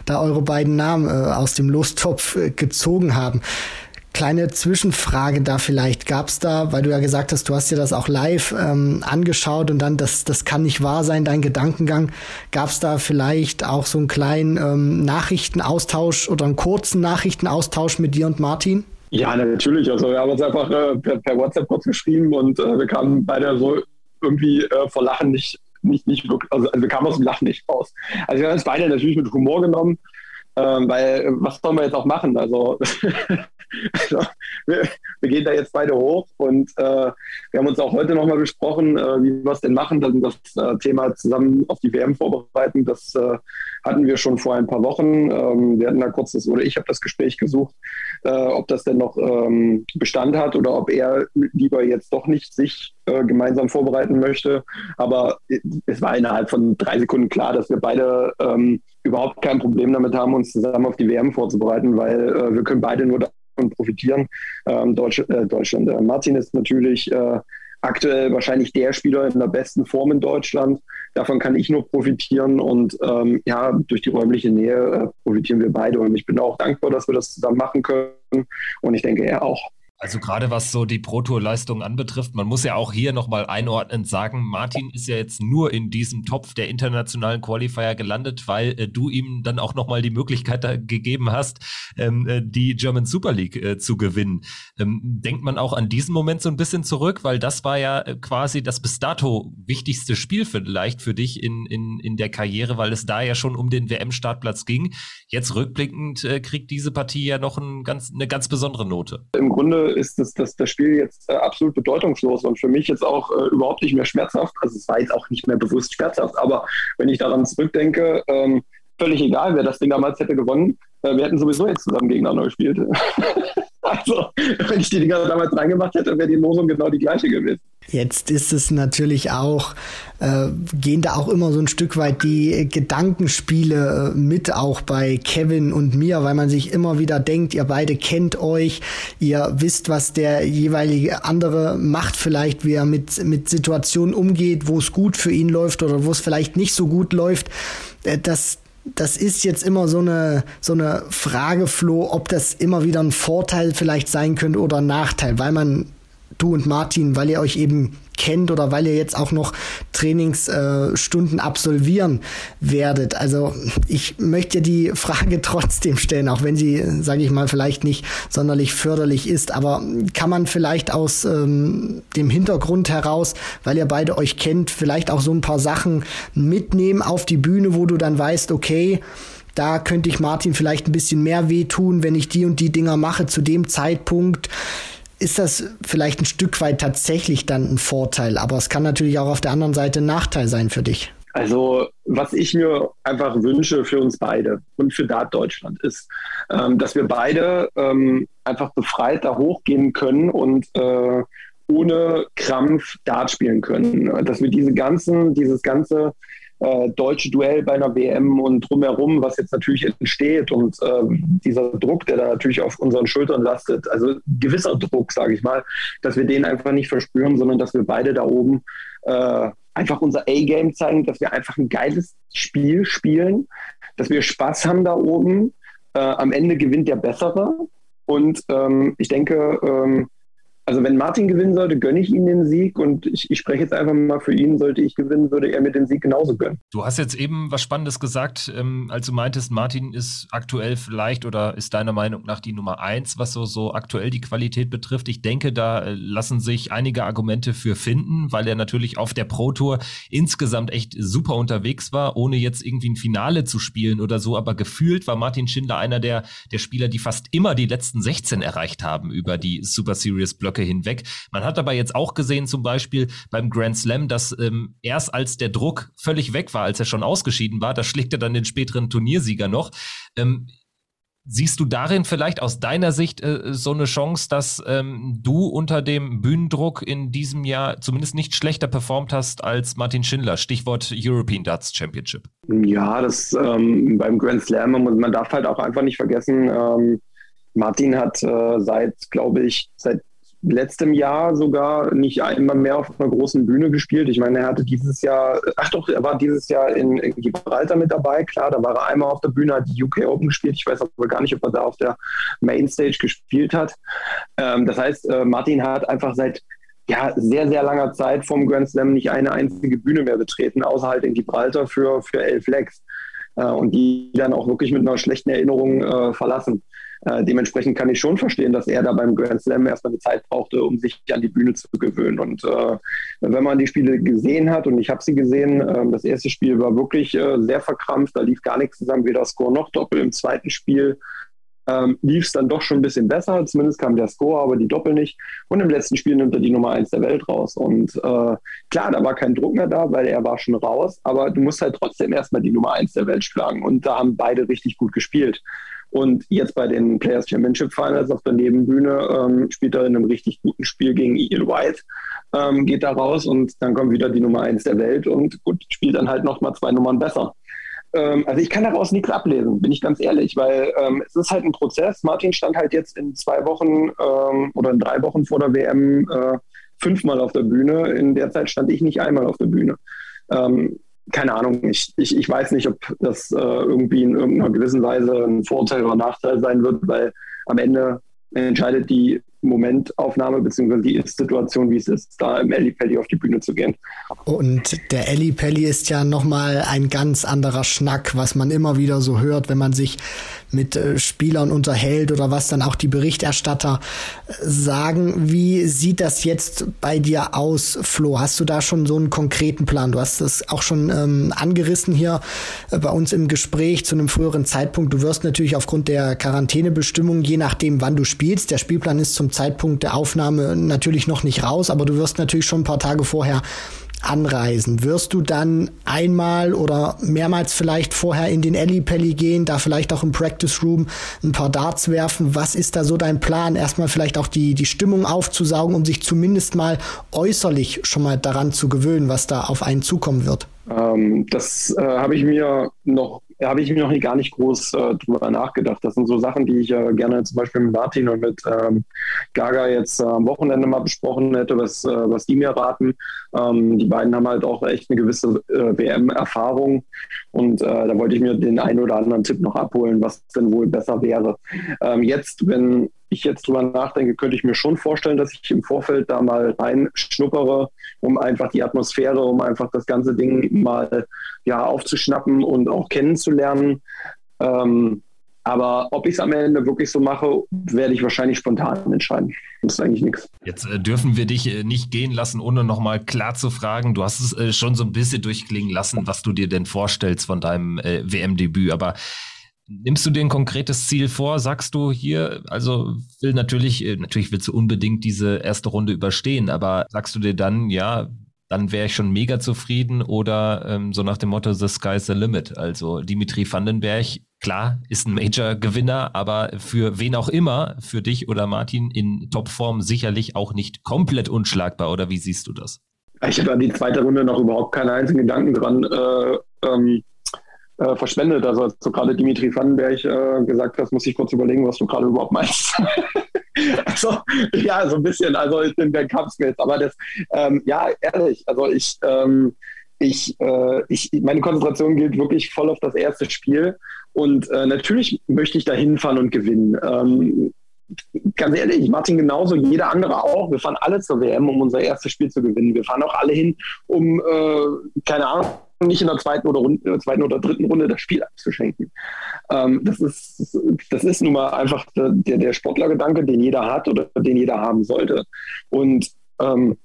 da eure beiden Namen äh, aus dem Lostopf äh, gezogen haben. Kleine Zwischenfrage da vielleicht. Gab es da, weil du ja gesagt hast, du hast dir das auch live ähm, angeschaut und dann, das, das kann nicht wahr sein, dein Gedankengang. Gab es da vielleicht auch so einen kleinen ähm, Nachrichtenaustausch oder einen kurzen Nachrichtenaustausch mit dir und Martin? Ja, natürlich. Also wir haben uns einfach äh, per, per, WhatsApp kurz geschrieben und äh, wir kamen beide so irgendwie äh, vor Lachen nicht, nicht, nicht wirklich, also, also, wir kamen aus dem Lachen nicht raus. Also wir haben uns beide natürlich mit Humor genommen, ähm, weil was sollen wir jetzt auch machen? Also also, wir, wir, gehen da jetzt beide hoch und äh, wir haben uns auch heute nochmal besprochen, äh, wie wir es denn machen, dann das äh, Thema zusammen auf die WM vorbereiten. Das äh, hatten wir schon vor ein paar Wochen. Ähm, wir hatten da kurz das, oder ich habe das Gespräch gesucht, äh, ob das denn noch ähm, Bestand hat oder ob er lieber jetzt doch nicht sich äh, gemeinsam vorbereiten möchte. Aber es war innerhalb von drei Sekunden klar, dass wir beide ähm, überhaupt kein Problem damit haben, uns zusammen auf die WM vorzubereiten, weil äh, wir können beide nur davon profitieren. Ähm, Deutsch, äh, Deutschland. Äh, Martin ist natürlich äh, aktuell wahrscheinlich der Spieler in der besten Form in Deutschland. Davon kann ich nur profitieren und ähm, ja, durch die räumliche Nähe äh, profitieren wir beide. Und ich bin auch dankbar, dass wir das zusammen machen können und ich denke, er auch. Also gerade was so die Pro Tour Leistung anbetrifft, man muss ja auch hier nochmal einordnend sagen, Martin ist ja jetzt nur in diesem Topf der internationalen Qualifier gelandet, weil äh, du ihm dann auch nochmal die Möglichkeit gegeben hast, ähm, äh, die German Super League äh, zu gewinnen. Ähm, denkt man auch an diesen Moment so ein bisschen zurück, weil das war ja äh, quasi das bis dato wichtigste Spiel vielleicht für dich in, in, in der Karriere, weil es da ja schon um den WM-Startplatz ging. Jetzt rückblickend äh, kriegt diese Partie ja noch ein ganz, eine ganz besondere Note. Im Grunde ist das, das, das Spiel jetzt äh, absolut bedeutungslos und für mich jetzt auch äh, überhaupt nicht mehr schmerzhaft. Also es war jetzt auch nicht mehr bewusst schmerzhaft, aber wenn ich daran zurückdenke, ähm, völlig egal, wer das Ding damals hätte gewonnen, äh, wir hätten sowieso jetzt zusammen gegeneinander gespielt. also, wenn ich die Dinger damals reingemacht hätte, wäre die Losung genau die gleiche gewesen. Jetzt ist es natürlich auch, äh, gehen da auch immer so ein Stück weit die Gedankenspiele äh, mit, auch bei Kevin und mir, weil man sich immer wieder denkt, ihr beide kennt euch, ihr wisst, was der jeweilige andere macht, vielleicht wie er mit, mit Situationen umgeht, wo es gut für ihn läuft oder wo es vielleicht nicht so gut läuft. Äh, das, das ist jetzt immer so eine, so eine Frage, Flo, ob das immer wieder ein Vorteil vielleicht sein könnte oder ein Nachteil, weil man du und Martin, weil ihr euch eben kennt oder weil ihr jetzt auch noch Trainingsstunden äh, absolvieren werdet. Also ich möchte die Frage trotzdem stellen, auch wenn sie, sage ich mal, vielleicht nicht sonderlich förderlich ist. Aber kann man vielleicht aus ähm, dem Hintergrund heraus, weil ihr beide euch kennt, vielleicht auch so ein paar Sachen mitnehmen auf die Bühne, wo du dann weißt, okay, da könnte ich Martin vielleicht ein bisschen mehr wehtun, wenn ich die und die Dinger mache zu dem Zeitpunkt ist das vielleicht ein Stück weit tatsächlich dann ein Vorteil, aber es kann natürlich auch auf der anderen Seite ein Nachteil sein für dich. Also was ich mir einfach wünsche für uns beide und für Dart Deutschland ist, ähm, dass wir beide ähm, einfach befreit da hochgehen können und äh, ohne Krampf Dart spielen können. Dass wir diese ganzen, dieses ganze äh, deutsche Duell bei einer WM und drumherum, was jetzt natürlich entsteht und äh, dieser Druck, der da natürlich auf unseren Schultern lastet, also gewisser Druck, sage ich mal, dass wir den einfach nicht verspüren, sondern dass wir beide da oben äh, einfach unser A-Game zeigen, dass wir einfach ein geiles Spiel spielen, dass wir Spaß haben da oben. Äh, am Ende gewinnt der Bessere. Und ähm, ich denke, ähm, also wenn Martin gewinnen sollte, gönne ich ihm den Sieg und ich, ich, spreche jetzt einfach mal für ihn, sollte ich gewinnen, würde er mir den Sieg genauso gönnen. Du hast jetzt eben was Spannendes gesagt, ähm, als du meintest, Martin ist aktuell vielleicht oder ist deiner Meinung nach die Nummer eins, was so, so aktuell die Qualität betrifft. Ich denke, da äh, lassen sich einige Argumente für finden, weil er natürlich auf der Pro Tour insgesamt echt super unterwegs war, ohne jetzt irgendwie ein Finale zu spielen oder so, aber gefühlt war Martin Schindler einer der, der Spieler, die fast immer die letzten 16 erreicht haben über die Super Series Blöcke Blöcke hinweg. Man hat aber jetzt auch gesehen, zum Beispiel beim Grand Slam, dass ähm, erst als der Druck völlig weg war, als er schon ausgeschieden war, da schlägt er dann den späteren Turniersieger noch. Ähm, Siehst du darin vielleicht aus deiner Sicht äh, so eine Chance, dass ähm, du unter dem Bühnendruck in diesem Jahr zumindest nicht schlechter performt hast als Martin Schindler? Stichwort European Darts Championship. Ja, das ähm, beim Grand Slam man darf halt auch einfach nicht vergessen, ähm, Martin hat äh, seit, glaube ich, seit letztem Jahr sogar nicht einmal mehr auf einer großen Bühne gespielt. Ich meine, er hatte dieses Jahr, ach doch, er war dieses Jahr in, in Gibraltar mit dabei. Klar, da war er einmal auf der Bühne, hat die UK Open gespielt. Ich weiß aber gar nicht, ob er da auf der Mainstage gespielt hat. Ähm, das heißt, äh, Martin hat einfach seit ja, sehr, sehr langer Zeit vom Grand Slam nicht eine einzige Bühne mehr betreten, außer halt in Gibraltar für, für elf Legs. Äh, und die dann auch wirklich mit einer schlechten Erinnerung äh, verlassen. Äh, dementsprechend kann ich schon verstehen, dass er da beim Grand Slam erstmal eine Zeit brauchte, um sich an die Bühne zu gewöhnen. Und äh, wenn man die Spiele gesehen hat, und ich habe sie gesehen, äh, das erste Spiel war wirklich äh, sehr verkrampft, da lief gar nichts zusammen, weder Score noch Doppel. Im zweiten Spiel ähm, lief es dann doch schon ein bisschen besser, zumindest kam der Score, aber die Doppel nicht. Und im letzten Spiel nimmt er die Nummer 1 der Welt raus. Und äh, klar, da war kein Druck mehr da, weil er war schon raus, aber du musst halt trotzdem erstmal die Nummer 1 der Welt schlagen. Und da haben beide richtig gut gespielt. Und jetzt bei den Players Championship Finals auf der Nebenbühne ähm, spielt er in einem richtig guten Spiel gegen Ian White, ähm, geht da raus und dann kommt wieder die Nummer eins der Welt und gut, spielt dann halt nochmal zwei Nummern besser. Ähm, also ich kann daraus nichts ablesen, bin ich ganz ehrlich, weil ähm, es ist halt ein Prozess. Martin stand halt jetzt in zwei Wochen ähm, oder in drei Wochen vor der WM äh, fünfmal auf der Bühne. In der Zeit stand ich nicht einmal auf der Bühne. Ähm, keine Ahnung, ich, ich, ich weiß nicht, ob das äh, irgendwie in irgendeiner gewissen Weise ein Vorteil oder Nachteil sein wird, weil am Ende entscheidet die Momentaufnahme bzw. die Ist-Situation, wie es ist, da im Elli Pelli auf die Bühne zu gehen. Und der Elli Pelli ist ja nochmal ein ganz anderer Schnack, was man immer wieder so hört, wenn man sich mit äh, Spielern unterhält oder was dann auch die Berichterstatter äh, sagen. Wie sieht das jetzt bei dir aus, Flo? Hast du da schon so einen konkreten Plan? Du hast das auch schon ähm, angerissen hier äh, bei uns im Gespräch zu einem früheren Zeitpunkt. Du wirst natürlich aufgrund der Quarantänebestimmung, je nachdem, wann du spielst, der Spielplan ist zum Zeitpunkt der Aufnahme natürlich noch nicht raus, aber du wirst natürlich schon ein paar Tage vorher anreisen, wirst du dann einmal oder mehrmals vielleicht vorher in den Ellipelli gehen, da vielleicht auch im Practice Room ein paar Darts werfen? Was ist da so dein Plan? Erstmal vielleicht auch die, die Stimmung aufzusaugen, um sich zumindest mal äußerlich schon mal daran zu gewöhnen, was da auf einen zukommen wird. Ähm, das äh, habe ich mir noch habe ich mir noch gar nicht groß äh, drüber nachgedacht. Das sind so Sachen, die ich äh, gerne zum Beispiel mit Martin und mit ähm, Gaga jetzt äh, am Wochenende mal besprochen hätte, was, äh, was die mir raten. Ähm, die beiden haben halt auch echt eine gewisse äh, WM-Erfahrung und äh, da wollte ich mir den einen oder anderen Tipp noch abholen, was denn wohl besser wäre. Ähm, jetzt, wenn ich jetzt drüber nachdenke, könnte ich mir schon vorstellen, dass ich im Vorfeld da mal reinschnuppere, um einfach die Atmosphäre, um einfach das ganze Ding mal ja, aufzuschnappen und auch kennenzulernen. Ähm, aber ob ich es am Ende wirklich so mache, werde ich wahrscheinlich spontan entscheiden. Das ist eigentlich nichts. Jetzt äh, dürfen wir dich äh, nicht gehen lassen, ohne nochmal klar zu fragen. Du hast es äh, schon so ein bisschen durchklingen lassen, was du dir denn vorstellst von deinem äh, WM-Debüt. Aber Nimmst du dir ein konkretes Ziel vor? Sagst du hier, also will natürlich, äh, natürlich willst du unbedingt diese erste Runde überstehen, aber sagst du dir dann, ja, dann wäre ich schon mega zufrieden oder ähm, so nach dem Motto, the sky's the limit. Also Dimitri Vandenberg, klar, ist ein Major-Gewinner, aber für wen auch immer, für dich oder Martin in Topform sicherlich auch nicht komplett unschlagbar, oder wie siehst du das? Ich habe an die zweite Runde noch überhaupt keinen einzigen Gedanken dran. Äh, ähm, äh, verschwendet. Also als du gerade Dimitri Vandenberg äh, gesagt hast, muss ich kurz überlegen, was du gerade überhaupt meinst. also ja, so ein bisschen. Also ich bin der Kampfskills, aber das, ähm, ja, ehrlich, also ich, ähm, ich, äh, ich, meine Konzentration gilt wirklich voll auf das erste Spiel. Und äh, natürlich möchte ich da hinfahren und gewinnen. Ähm, ganz ehrlich, Martin genauso, jeder andere auch. Wir fahren alle zur WM, um unser erstes Spiel zu gewinnen. Wir fahren auch alle hin, um, äh, keine Ahnung, nicht in der zweiten oder, Runde, zweiten oder dritten Runde das Spiel abzuschenken. Ähm, das, ist, das ist nun mal einfach der, der Sportlergedanke, den jeder hat oder den jeder haben sollte. Und ähm,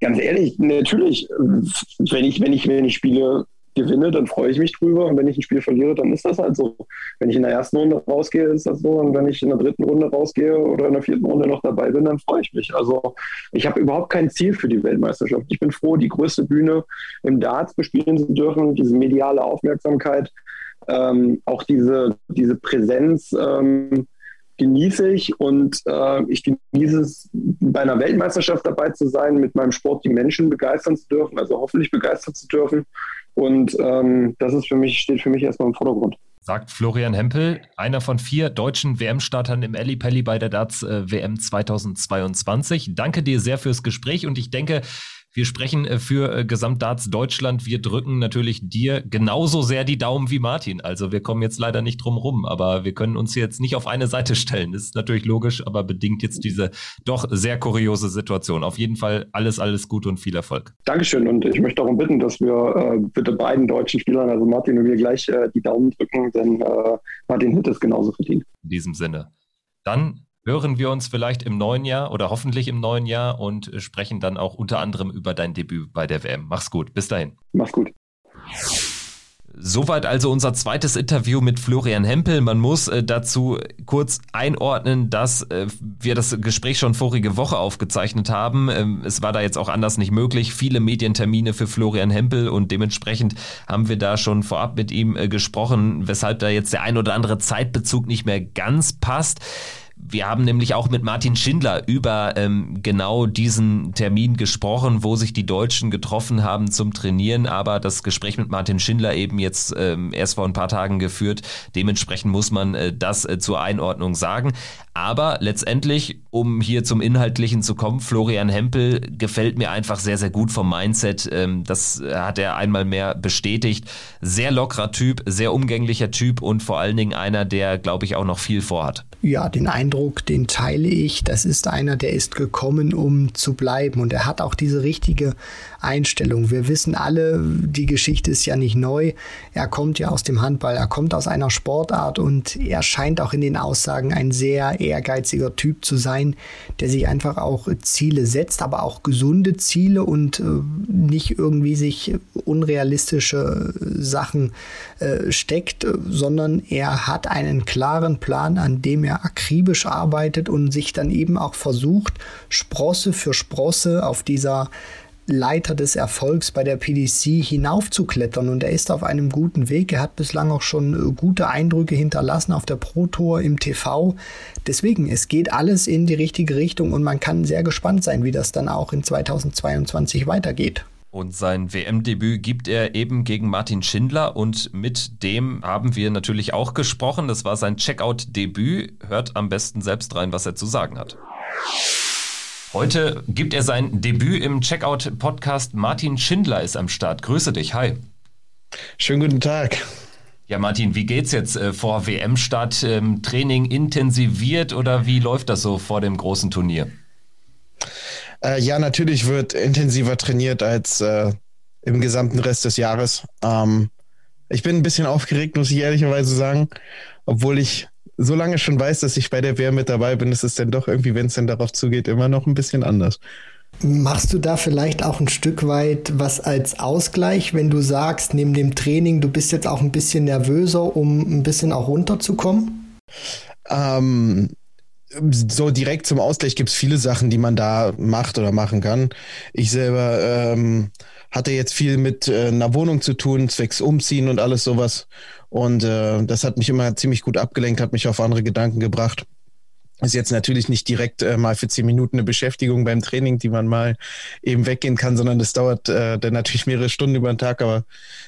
ganz ehrlich, natürlich, wenn ich, wenn ich, wenn ich spiele, gewinne, dann freue ich mich drüber. Und wenn ich ein Spiel verliere, dann ist das halt so. Wenn ich in der ersten Runde rausgehe, ist das so. Und wenn ich in der dritten Runde rausgehe oder in der vierten Runde noch dabei bin, dann freue ich mich. Also ich habe überhaupt kein Ziel für die Weltmeisterschaft. Ich bin froh, die größte Bühne im Darts bespielen zu dürfen, diese mediale Aufmerksamkeit, ähm, auch diese, diese Präsenz. Ähm, genieße ich und äh, ich genieße es, bei einer Weltmeisterschaft dabei zu sein, mit meinem Sport die Menschen begeistern zu dürfen, also hoffentlich begeistern zu dürfen. Und ähm, das ist für mich, steht für mich erstmal im Vordergrund. Sagt Florian Hempel, einer von vier deutschen WM-Startern im Ellipelli bei der Darts äh, WM 2022. Danke dir sehr fürs Gespräch und ich denke, wir sprechen äh, für äh, Gesamtdarts Deutschland. Wir drücken natürlich dir genauso sehr die Daumen wie Martin. Also wir kommen jetzt leider nicht drum rum, aber wir können uns jetzt nicht auf eine Seite stellen. Das ist natürlich logisch, aber bedingt jetzt diese doch sehr kuriose Situation. Auf jeden Fall alles, alles Gute und viel Erfolg. Dankeschön und ich möchte darum bitten, dass wir äh, bitte beiden deutschen Spielern, also Martin und mir, gleich äh, die Daumen drücken, denn äh, Martin hätte es genauso verdient. In diesem Sinne. Dann hören wir uns vielleicht im neuen Jahr oder hoffentlich im neuen Jahr und sprechen dann auch unter anderem über dein Debüt bei der WM. Mach's gut. Bis dahin. Mach's gut. Soweit also unser zweites Interview mit Florian Hempel. Man muss äh, dazu kurz einordnen, dass äh, wir das Gespräch schon vorige Woche aufgezeichnet haben. Ähm, es war da jetzt auch anders nicht möglich. Viele Medientermine für Florian Hempel und dementsprechend haben wir da schon vorab mit ihm äh, gesprochen, weshalb da jetzt der ein oder andere Zeitbezug nicht mehr ganz passt. Wir haben nämlich auch mit Martin Schindler über ähm, genau diesen Termin gesprochen, wo sich die Deutschen getroffen haben zum Trainieren, aber das Gespräch mit Martin Schindler eben jetzt ähm, erst vor ein paar Tagen geführt. Dementsprechend muss man äh, das äh, zur Einordnung sagen. Aber letztendlich, um hier zum Inhaltlichen zu kommen, Florian Hempel gefällt mir einfach sehr, sehr gut vom Mindset. Ähm, das hat er einmal mehr bestätigt. Sehr lockerer Typ, sehr umgänglicher Typ und vor allen Dingen einer, der, glaube ich, auch noch viel vorhat. Ja, den Eindruck, den teile ich. Das ist einer, der ist gekommen, um zu bleiben. Und er hat auch diese richtige Einstellung. Wir wissen alle, die Geschichte ist ja nicht neu. Er kommt ja aus dem Handball, er kommt aus einer Sportart und er scheint auch in den Aussagen ein sehr ehrgeiziger Typ zu sein, der sich einfach auch Ziele setzt, aber auch gesunde Ziele und äh, nicht irgendwie sich unrealistische Sachen äh, steckt, sondern er hat einen klaren Plan, an dem er akribisch arbeitet und sich dann eben auch versucht, Sprosse für Sprosse auf dieser Leiter des Erfolgs bei der PDC hinaufzuklettern und er ist auf einem guten Weg. Er hat bislang auch schon äh, gute Eindrücke hinterlassen auf der Pro Tour im TV. Deswegen, es geht alles in die richtige Richtung und man kann sehr gespannt sein, wie das dann auch in 2022 weitergeht. Und sein WM-Debüt gibt er eben gegen Martin Schindler und mit dem haben wir natürlich auch gesprochen. Das war sein Checkout-Debüt. Hört am besten selbst rein, was er zu sagen hat. Heute gibt er sein Debüt im Checkout-Podcast. Martin Schindler ist am Start. Grüße dich. Hi. Schönen guten Tag. Ja, Martin, wie geht's jetzt äh, vor WM-Start? Ähm, Training intensiviert oder wie läuft das so vor dem großen Turnier? Äh, ja, natürlich wird intensiver trainiert als äh, im gesamten Rest des Jahres. Ähm, ich bin ein bisschen aufgeregt, muss ich ehrlicherweise sagen, obwohl ich so lange schon weiß, dass ich bei der WM mit dabei bin, ist es dann doch irgendwie, wenn es dann darauf zugeht, immer noch ein bisschen anders. Machst du da vielleicht auch ein Stück weit was als Ausgleich, wenn du sagst, neben dem Training, du bist jetzt auch ein bisschen nervöser, um ein bisschen auch runterzukommen? Ähm, so direkt zum Ausgleich gibt es viele Sachen, die man da macht oder machen kann. Ich selber ähm, hatte jetzt viel mit äh, einer Wohnung zu tun, zwecks Umziehen und alles sowas. Und äh, das hat mich immer ziemlich gut abgelenkt, hat mich auf andere Gedanken gebracht. Ist jetzt natürlich nicht direkt äh, mal für zehn Minuten eine Beschäftigung beim Training, die man mal eben weggehen kann, sondern das dauert äh, dann natürlich mehrere Stunden über den Tag. Aber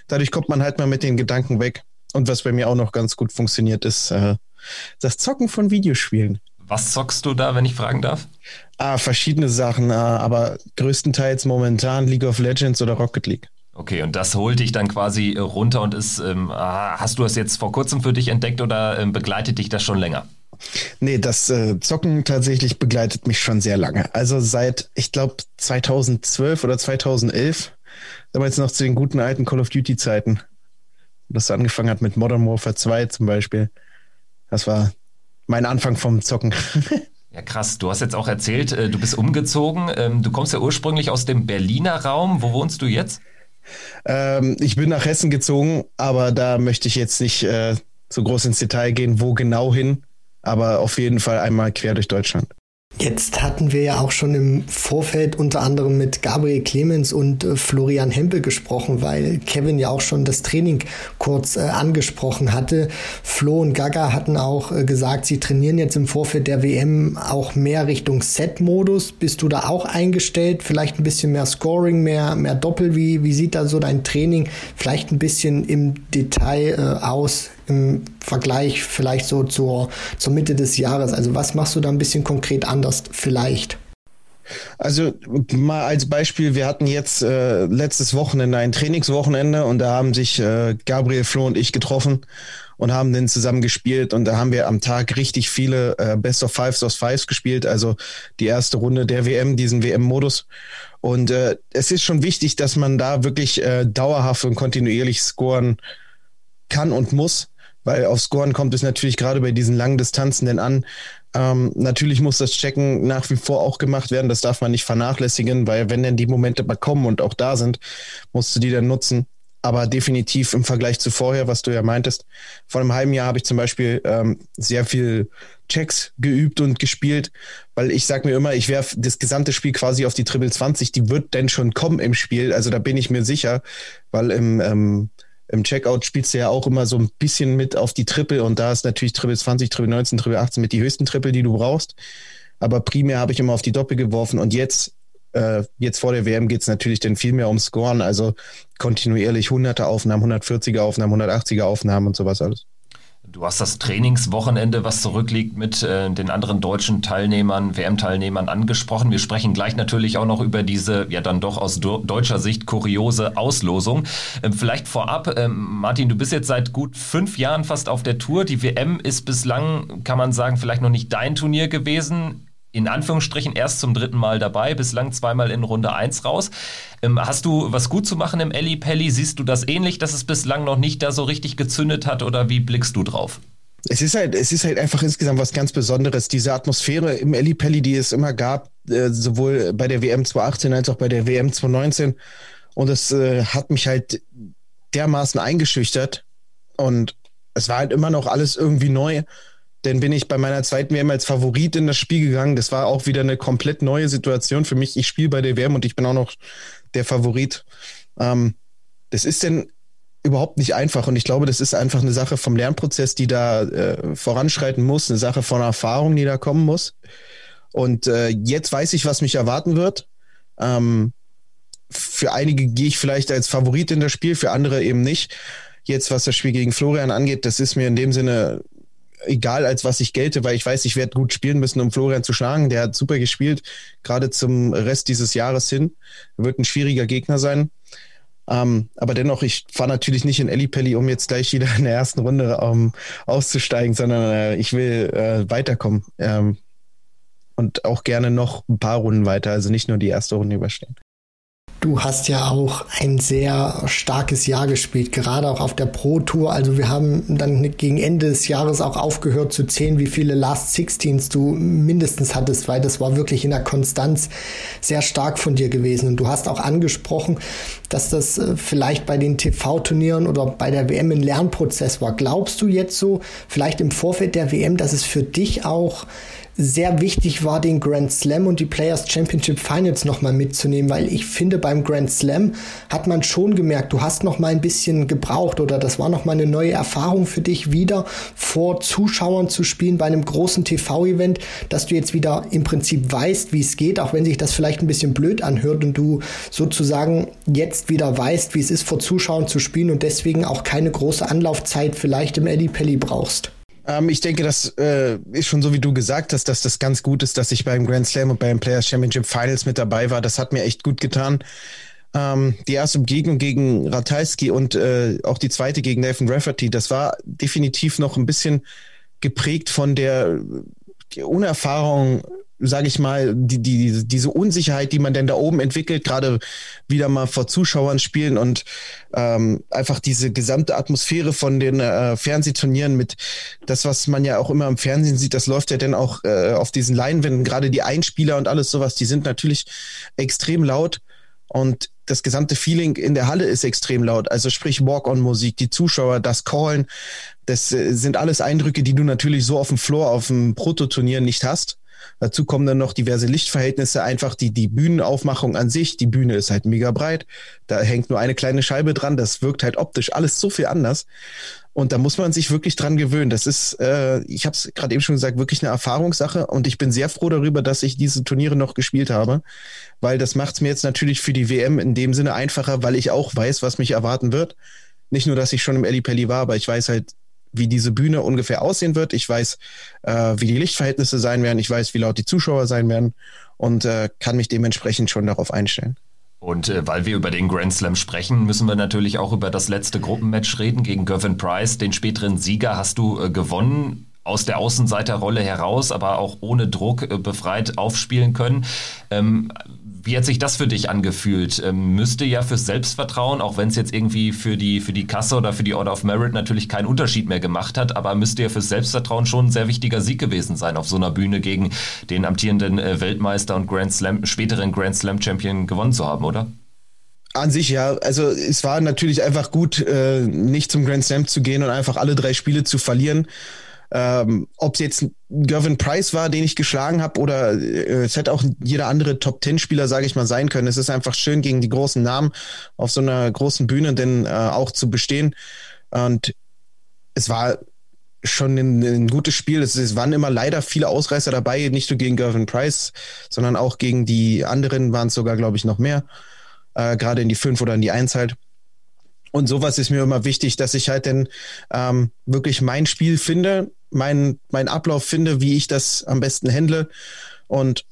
dadurch kommt man halt mal mit den Gedanken weg. Und was bei mir auch noch ganz gut funktioniert, ist äh, das Zocken von Videospielen. Was zockst du da, wenn ich fragen darf? Ah, verschiedene Sachen, äh, aber größtenteils momentan League of Legends oder Rocket League. Okay, und das holt dich dann quasi runter und ist, ähm, hast du das jetzt vor kurzem für dich entdeckt oder ähm, begleitet dich das schon länger? Nee, das äh, Zocken tatsächlich begleitet mich schon sehr lange. Also seit, ich glaube, 2012 oder 2011, damals noch zu den guten alten Call of Duty Zeiten. Das angefangen hat mit Modern Warfare 2 zum Beispiel. Das war mein Anfang vom Zocken. Ja, krass. Du hast jetzt auch erzählt, äh, du bist umgezogen. Ähm, du kommst ja ursprünglich aus dem Berliner Raum. Wo wohnst du jetzt? Ähm, ich bin nach Hessen gezogen, aber da möchte ich jetzt nicht äh, so groß ins Detail gehen, wo genau hin, aber auf jeden Fall einmal quer durch Deutschland. Jetzt hatten wir ja auch schon im Vorfeld unter anderem mit Gabriel Clemens und äh, Florian Hempel gesprochen, weil Kevin ja auch schon das Training kurz äh, angesprochen hatte. Flo und Gaga hatten auch äh, gesagt, sie trainieren jetzt im Vorfeld der WM auch mehr Richtung Set-Modus. Bist du da auch eingestellt? Vielleicht ein bisschen mehr Scoring, mehr, mehr Doppel? Wie, wie sieht da so dein Training vielleicht ein bisschen im Detail aus? Im Vergleich vielleicht so zur, zur Mitte des Jahres? Also was machst du da ein bisschen konkret anders vielleicht? Also mal als Beispiel, wir hatten jetzt äh, letztes Wochenende ein Trainingswochenende und da haben sich äh, Gabriel, Flo und ich getroffen und haben dann zusammen gespielt und da haben wir am Tag richtig viele äh, Best of Fives aus Fives gespielt, also die erste Runde der WM, diesen WM-Modus. Und äh, es ist schon wichtig, dass man da wirklich äh, dauerhaft und kontinuierlich scoren kann und muss, weil auf Scoren kommt es natürlich gerade bei diesen langen Distanzen denn an. Ähm, natürlich muss das Checken nach wie vor auch gemacht werden. Das darf man nicht vernachlässigen, weil wenn denn die Momente mal kommen und auch da sind, musst du die dann nutzen. Aber definitiv im Vergleich zu vorher, was du ja meintest, vor einem halben Jahr habe ich zum Beispiel ähm, sehr viel Checks geübt und gespielt, weil ich sage mir immer, ich werfe das gesamte Spiel quasi auf die Triple 20, die wird denn schon kommen im Spiel. Also da bin ich mir sicher, weil im ähm, im Checkout spielst du ja auch immer so ein bisschen mit auf die Triple und da ist natürlich Triple 20, Triple 19, Triple 18 mit die höchsten Triple, die du brauchst. Aber primär habe ich immer auf die Doppel geworfen und jetzt, äh, jetzt vor der WM geht es natürlich dann viel mehr um Scoren, also kontinuierlich 100er Aufnahmen, 140er Aufnahmen, 180er Aufnahmen und sowas alles. Du hast das Trainingswochenende, was zurückliegt, mit äh, den anderen deutschen Teilnehmern, WM-Teilnehmern angesprochen. Wir sprechen gleich natürlich auch noch über diese, ja dann doch aus deutscher Sicht kuriose Auslosung. Ähm, vielleicht vorab, ähm, Martin, du bist jetzt seit gut fünf Jahren fast auf der Tour. Die WM ist bislang, kann man sagen, vielleicht noch nicht dein Turnier gewesen in Anführungsstrichen erst zum dritten Mal dabei, bislang zweimal in Runde 1 raus. Ähm, hast du was gut zu machen im Elli Pelli? Siehst du das ähnlich, dass es bislang noch nicht da so richtig gezündet hat oder wie blickst du drauf? Es ist halt, es ist halt einfach insgesamt was ganz Besonderes. Diese Atmosphäre im Elli Pelli, die es immer gab, äh, sowohl bei der WM 2018 als auch bei der WM 2019. Und es äh, hat mich halt dermaßen eingeschüchtert. Und es war halt immer noch alles irgendwie neu. Denn bin ich bei meiner zweiten WM als Favorit in das Spiel gegangen. Das war auch wieder eine komplett neue Situation für mich. Ich spiele bei der WM und ich bin auch noch der Favorit. Ähm, das ist denn überhaupt nicht einfach. Und ich glaube, das ist einfach eine Sache vom Lernprozess, die da äh, voranschreiten muss, eine Sache von Erfahrung, die da kommen muss. Und äh, jetzt weiß ich, was mich erwarten wird. Ähm, für einige gehe ich vielleicht als Favorit in das Spiel, für andere eben nicht. Jetzt, was das Spiel gegen Florian angeht, das ist mir in dem Sinne egal, als was ich gelte, weil ich weiß, ich werde gut spielen müssen, um Florian zu schlagen. Der hat super gespielt, gerade zum Rest dieses Jahres hin. Wird ein schwieriger Gegner sein. Ähm, aber dennoch, ich fahre natürlich nicht in Ellipelli, um jetzt gleich wieder in der ersten Runde ähm, auszusteigen, sondern äh, ich will äh, weiterkommen. Ähm, und auch gerne noch ein paar Runden weiter, also nicht nur die erste Runde überstehen. Du hast ja auch ein sehr starkes Jahr gespielt, gerade auch auf der Pro Tour. Also wir haben dann gegen Ende des Jahres auch aufgehört zu zählen, wie viele Last Sixteens du mindestens hattest, weil das war wirklich in der Konstanz sehr stark von dir gewesen. Und du hast auch angesprochen, dass das äh, vielleicht bei den TV-Turnieren oder bei der WM ein Lernprozess war. Glaubst du jetzt so, vielleicht im Vorfeld der WM, dass es für dich auch sehr wichtig war, den Grand Slam und die Players Championship Finals nochmal mitzunehmen, weil ich finde, beim Grand Slam hat man schon gemerkt, du hast noch mal ein bisschen gebraucht oder das war noch mal eine neue Erfahrung für dich, wieder vor Zuschauern zu spielen bei einem großen TV-Event, dass du jetzt wieder im Prinzip weißt, wie es geht, auch wenn sich das vielleicht ein bisschen blöd anhört und du sozusagen jetzt wieder weißt, wie es ist, vor Zuschauern zu spielen und deswegen auch keine große Anlaufzeit vielleicht im Eddie Pelli brauchst. Ähm, ich denke, das äh, ist schon so, wie du gesagt hast, dass das ganz gut ist, dass ich beim Grand Slam und beim Players Championship Finals mit dabei war. Das hat mir echt gut getan. Ähm, die erste Begegnung gegen Ratajski und äh, auch die zweite gegen Nathan Rafferty, das war definitiv noch ein bisschen geprägt von der Unerfahrung sage ich mal, die, die, diese Unsicherheit, die man denn da oben entwickelt, gerade wieder mal vor Zuschauern spielen und ähm, einfach diese gesamte Atmosphäre von den äh, Fernsehturnieren mit das, was man ja auch immer im Fernsehen sieht, das läuft ja dann auch äh, auf diesen Leinwänden, gerade die Einspieler und alles sowas, die sind natürlich extrem laut und das gesamte Feeling in der Halle ist extrem laut. Also sprich Walk-on-Musik, die Zuschauer, das Callen, das äh, sind alles Eindrücke, die du natürlich so auf dem Floor, auf dem Prototurnier nicht hast. Dazu kommen dann noch diverse Lichtverhältnisse, einfach die, die Bühnenaufmachung an sich. Die Bühne ist halt mega breit. Da hängt nur eine kleine Scheibe dran. Das wirkt halt optisch alles so viel anders. Und da muss man sich wirklich dran gewöhnen. Das ist, äh, ich habe es gerade eben schon gesagt, wirklich eine Erfahrungssache. Und ich bin sehr froh darüber, dass ich diese Turniere noch gespielt habe, weil das macht es mir jetzt natürlich für die WM in dem Sinne einfacher, weil ich auch weiß, was mich erwarten wird. Nicht nur, dass ich schon im Pelli war, aber ich weiß halt, wie diese Bühne ungefähr aussehen wird. Ich weiß, äh, wie die Lichtverhältnisse sein werden. Ich weiß, wie laut die Zuschauer sein werden und äh, kann mich dementsprechend schon darauf einstellen. Und äh, weil wir über den Grand Slam sprechen, müssen wir natürlich auch über das letzte Gruppenmatch reden gegen Gervin Price. Den späteren Sieger hast du äh, gewonnen aus der Außenseiterrolle heraus, aber auch ohne Druck äh, befreit aufspielen können. Ähm, wie hat sich das für dich angefühlt? Ähm, müsste ja fürs Selbstvertrauen, auch wenn es jetzt irgendwie für die, für die Kasse oder für die Order of Merit natürlich keinen Unterschied mehr gemacht hat, aber müsste ja fürs Selbstvertrauen schon ein sehr wichtiger Sieg gewesen sein, auf so einer Bühne gegen den amtierenden äh, Weltmeister und Grand Slam, späteren Grand Slam Champion gewonnen zu haben, oder? An sich ja. Also es war natürlich einfach gut, äh, nicht zum Grand Slam zu gehen und einfach alle drei Spiele zu verlieren. Ähm, Ob es jetzt Gervin Price war, den ich geschlagen habe, oder äh, es hätte auch jeder andere Top-Ten-Spieler, sage ich mal, sein können. Es ist einfach schön, gegen die großen Namen auf so einer großen Bühne denn äh, auch zu bestehen. Und es war schon ein, ein gutes Spiel. Es, es, waren immer leider viele Ausreißer dabei, nicht nur gegen Gervin Price, sondern auch gegen die anderen waren es sogar, glaube ich, noch mehr. Äh, Gerade in die fünf oder in die eins halt. Und sowas ist mir immer wichtig, dass ich halt dann ähm, wirklich mein Spiel finde, mein, mein Ablauf finde, wie ich das am besten handle. Und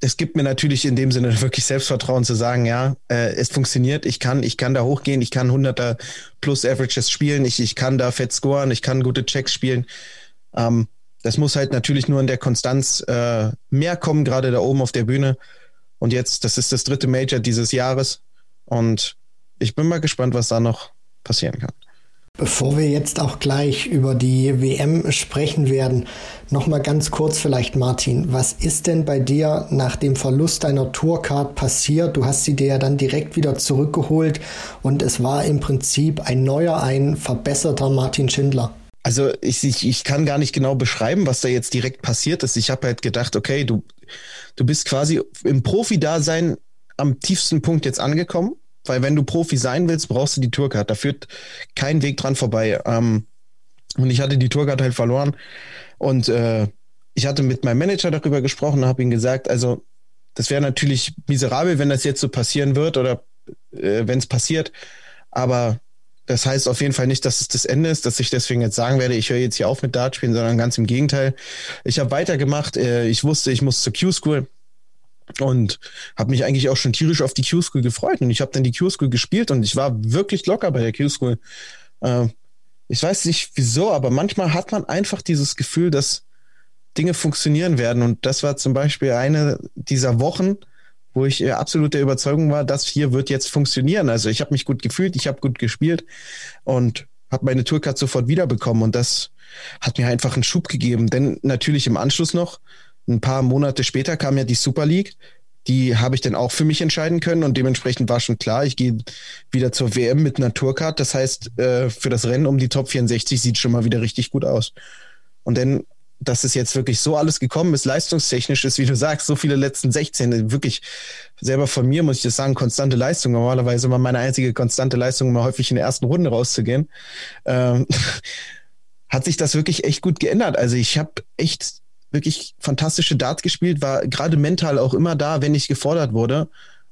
es gibt mir natürlich in dem Sinne wirklich Selbstvertrauen zu sagen, ja, äh, es funktioniert, ich kann, ich kann da hochgehen, ich kann 100er plus Averages spielen, ich, ich kann da fett scoren, ich kann gute Checks spielen. Ähm, das muss halt natürlich nur in der Konstanz äh, mehr kommen, gerade da oben auf der Bühne. Und jetzt, das ist das dritte Major dieses Jahres. Und ich bin mal gespannt, was da noch passieren kann. Bevor wir jetzt auch gleich über die WM sprechen werden, noch mal ganz kurz vielleicht Martin, was ist denn bei dir nach dem Verlust deiner Tourcard passiert? Du hast sie dir ja dann direkt wieder zurückgeholt und es war im Prinzip ein neuer, ein verbesserter Martin Schindler. Also ich, ich, ich kann gar nicht genau beschreiben, was da jetzt direkt passiert ist. Ich habe halt gedacht, okay, du, du bist quasi im Profi-Dasein am tiefsten Punkt jetzt angekommen, weil wenn du Profi sein willst, brauchst du die Tourcard. Da führt kein Weg dran vorbei. Ähm, und ich hatte die Tourcard halt verloren und äh, ich hatte mit meinem Manager darüber gesprochen und habe ihm gesagt, also das wäre natürlich miserabel, wenn das jetzt so passieren wird oder äh, wenn es passiert, aber das heißt auf jeden Fall nicht, dass es das Ende ist, dass ich deswegen jetzt sagen werde, ich höre jetzt hier auf mit Dart spielen, sondern ganz im Gegenteil. Ich habe weitergemacht. Äh, ich wusste, ich muss zur Q-School und habe mich eigentlich auch schon tierisch auf die Q-School gefreut. Und ich habe dann die Q-School gespielt und ich war wirklich locker bei der Q-School. Äh, ich weiß nicht wieso, aber manchmal hat man einfach dieses Gefühl, dass Dinge funktionieren werden. Und das war zum Beispiel eine dieser Wochen, wo ich äh, absolut der Überzeugung war, das hier wird jetzt funktionieren. Also ich habe mich gut gefühlt, ich habe gut gespielt und habe meine Tourcard sofort wiederbekommen und das hat mir einfach einen Schub gegeben. Denn natürlich im Anschluss noch, ein paar Monate später kam ja die Super League. Die habe ich dann auch für mich entscheiden können und dementsprechend war schon klar, ich gehe wieder zur WM mit Tourcard. Das heißt, äh, für das Rennen um die Top 64 sieht schon mal wieder richtig gut aus. Und dann dass es jetzt wirklich so alles gekommen ist, leistungstechnisch ist, wie du sagst, so viele letzten 16, wirklich selber von mir muss ich das sagen, konstante Leistung. Normalerweise war meine einzige konstante Leistung immer häufig in der ersten Runde rauszugehen. Ähm, hat sich das wirklich echt gut geändert. Also ich habe echt wirklich fantastische Darts gespielt, war gerade mental auch immer da, wenn ich gefordert wurde.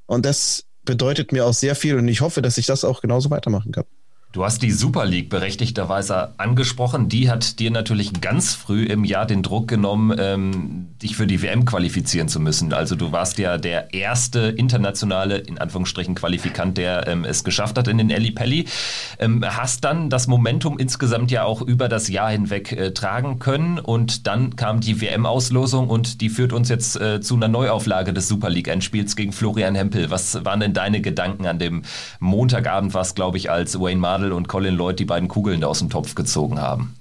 Und das bedeutet mir auch sehr viel und ich hoffe, dass ich das auch genauso weitermachen kann. Du hast die Super League berechtigterweise angesprochen. Die hat dir natürlich ganz früh im Jahr den Druck genommen, ähm, dich für die WM qualifizieren zu müssen. Also du warst ja der erste internationale, in Anführungsstrichen, Qualifikant, der ähm, es geschafft hat in den Eli Pelli. Ähm, hast dann das Momentum insgesamt ja auch über das Jahr hinweg äh, tragen können und dann kam die WM-Auslosung und die führt uns jetzt äh, zu einer Neuauflage des Super League-Endspiels gegen Florian Hempel. Was waren denn deine Gedanken an dem Montagabend, was glaube ich als Wayne Martin Nadel und Colin Lloyd die beiden Kugeln da aus dem Topf gezogen haben?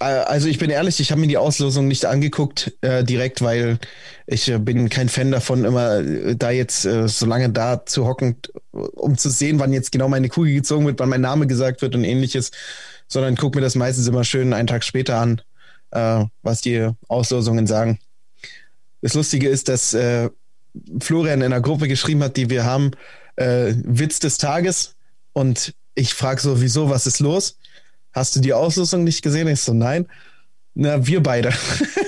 Äh, also ich bin ehrlich, ich habe mir die Auslosung nicht angeguckt äh, direkt, weil ich äh, bin kein Fan davon, immer äh, da jetzt äh, so lange da zu hocken, um zu sehen, wann jetzt genau meine Kugel gezogen wird, wann mein Name gesagt wird und ähnliches, sondern gucke mir das meistens immer schön einen Tag später an, was die Auslosungen sagen. Das Lustige ist, dass Florian in einer Gruppe geschrieben hat, die wir haben, Witz des Tages und ich frage so, wieso, was ist los? Hast du die Auslosung nicht gesehen? Ich so, nein. Na, wir beide.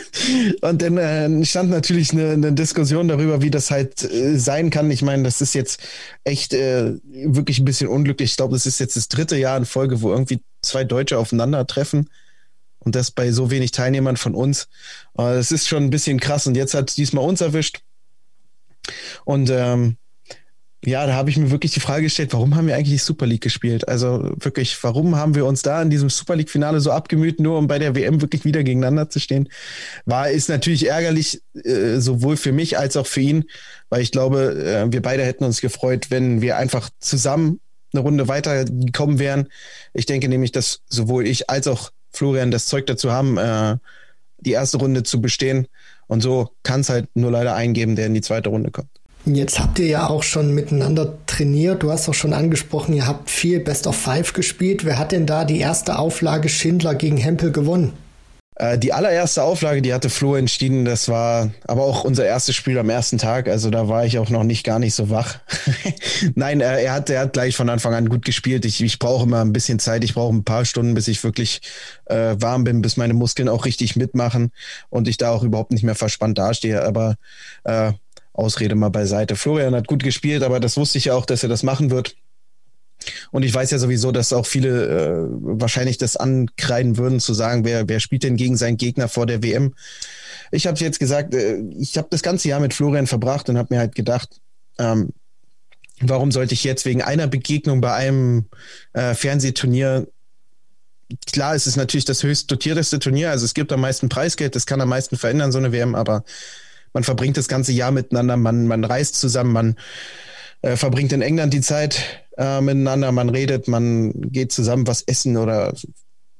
und dann äh, stand natürlich eine, eine, Diskussion darüber, wie das halt äh, sein kann. Ich meine, das ist jetzt echt äh, wirklich ein bisschen unglücklich. Ich glaube, das ist jetzt das dritte Jahr in Folge, wo irgendwie zwei Deutsche aufeinandertreffen. Und das bei so wenig Teilnehmern von uns. das ist schon ein bisschen krass. Und jetzt hat diesmal uns erwischt. Und ähm, ja, da habe ich mir wirklich die Frage gestellt, warum haben wir eigentlich Super League gespielt? Also wirklich, warum haben wir uns da in diesem Super League-Finale so abgemüht, nur um bei der WM wirklich wieder gegeneinander zu stehen? War, ist natürlich ärgerlich, äh, sowohl für mich als auch für ihn, weil ich glaube, äh, wir beide hätten uns gefreut, wenn wir einfach zusammen eine Runde weitergekommen wären. Ich denke nämlich, dass sowohl ich als auch Florian das Zeug dazu haben, äh, die erste Runde zu bestehen. Und so kann es halt nur leider eingeben, der in die zweite Runde kommt. Jetzt habt ihr ja auch schon miteinander trainiert. Du hast auch schon angesprochen, ihr habt viel Best of Five gespielt. Wer hat denn da die erste Auflage Schindler gegen Hempel gewonnen? Äh, die allererste Auflage, die hatte Flo entschieden. Das war aber auch unser erstes Spiel am ersten Tag. Also da war ich auch noch nicht gar nicht so wach. Nein, äh, er, hat, er hat gleich von Anfang an gut gespielt. Ich, ich brauche immer ein bisschen Zeit. Ich brauche ein paar Stunden, bis ich wirklich äh, warm bin, bis meine Muskeln auch richtig mitmachen und ich da auch überhaupt nicht mehr verspannt dastehe. Aber äh, Ausrede mal beiseite. Florian hat gut gespielt, aber das wusste ich ja auch, dass er das machen wird. Und ich weiß ja sowieso, dass auch viele äh, wahrscheinlich das ankreiden würden, zu sagen, wer, wer spielt denn gegen seinen Gegner vor der WM? Ich habe jetzt gesagt, äh, ich habe das ganze Jahr mit Florian verbracht und habe mir halt gedacht, ähm, warum sollte ich jetzt wegen einer Begegnung bei einem äh, Fernsehturnier klar, es ist natürlich das höchst dotierteste Turnier, also es gibt am meisten Preisgeld, das kann am meisten verändern, so eine WM, aber man verbringt das ganze Jahr miteinander, man, man reist zusammen, man äh, verbringt in England die Zeit äh, miteinander, man redet, man geht zusammen was essen oder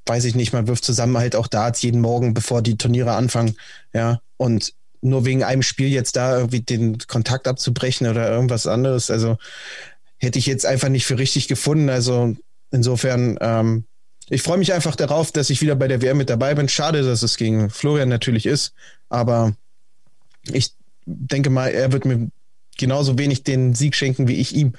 weiß ich nicht, man wirft zusammen halt auch Darts jeden Morgen, bevor die Turniere anfangen, ja, und nur wegen einem Spiel jetzt da irgendwie den Kontakt abzubrechen oder irgendwas anderes, also hätte ich jetzt einfach nicht für richtig gefunden, also insofern, ähm, ich freue mich einfach darauf, dass ich wieder bei der WM mit dabei bin. Schade, dass es gegen Florian natürlich ist, aber ich denke mal, er wird mir genauso wenig den Sieg schenken wie ich ihm.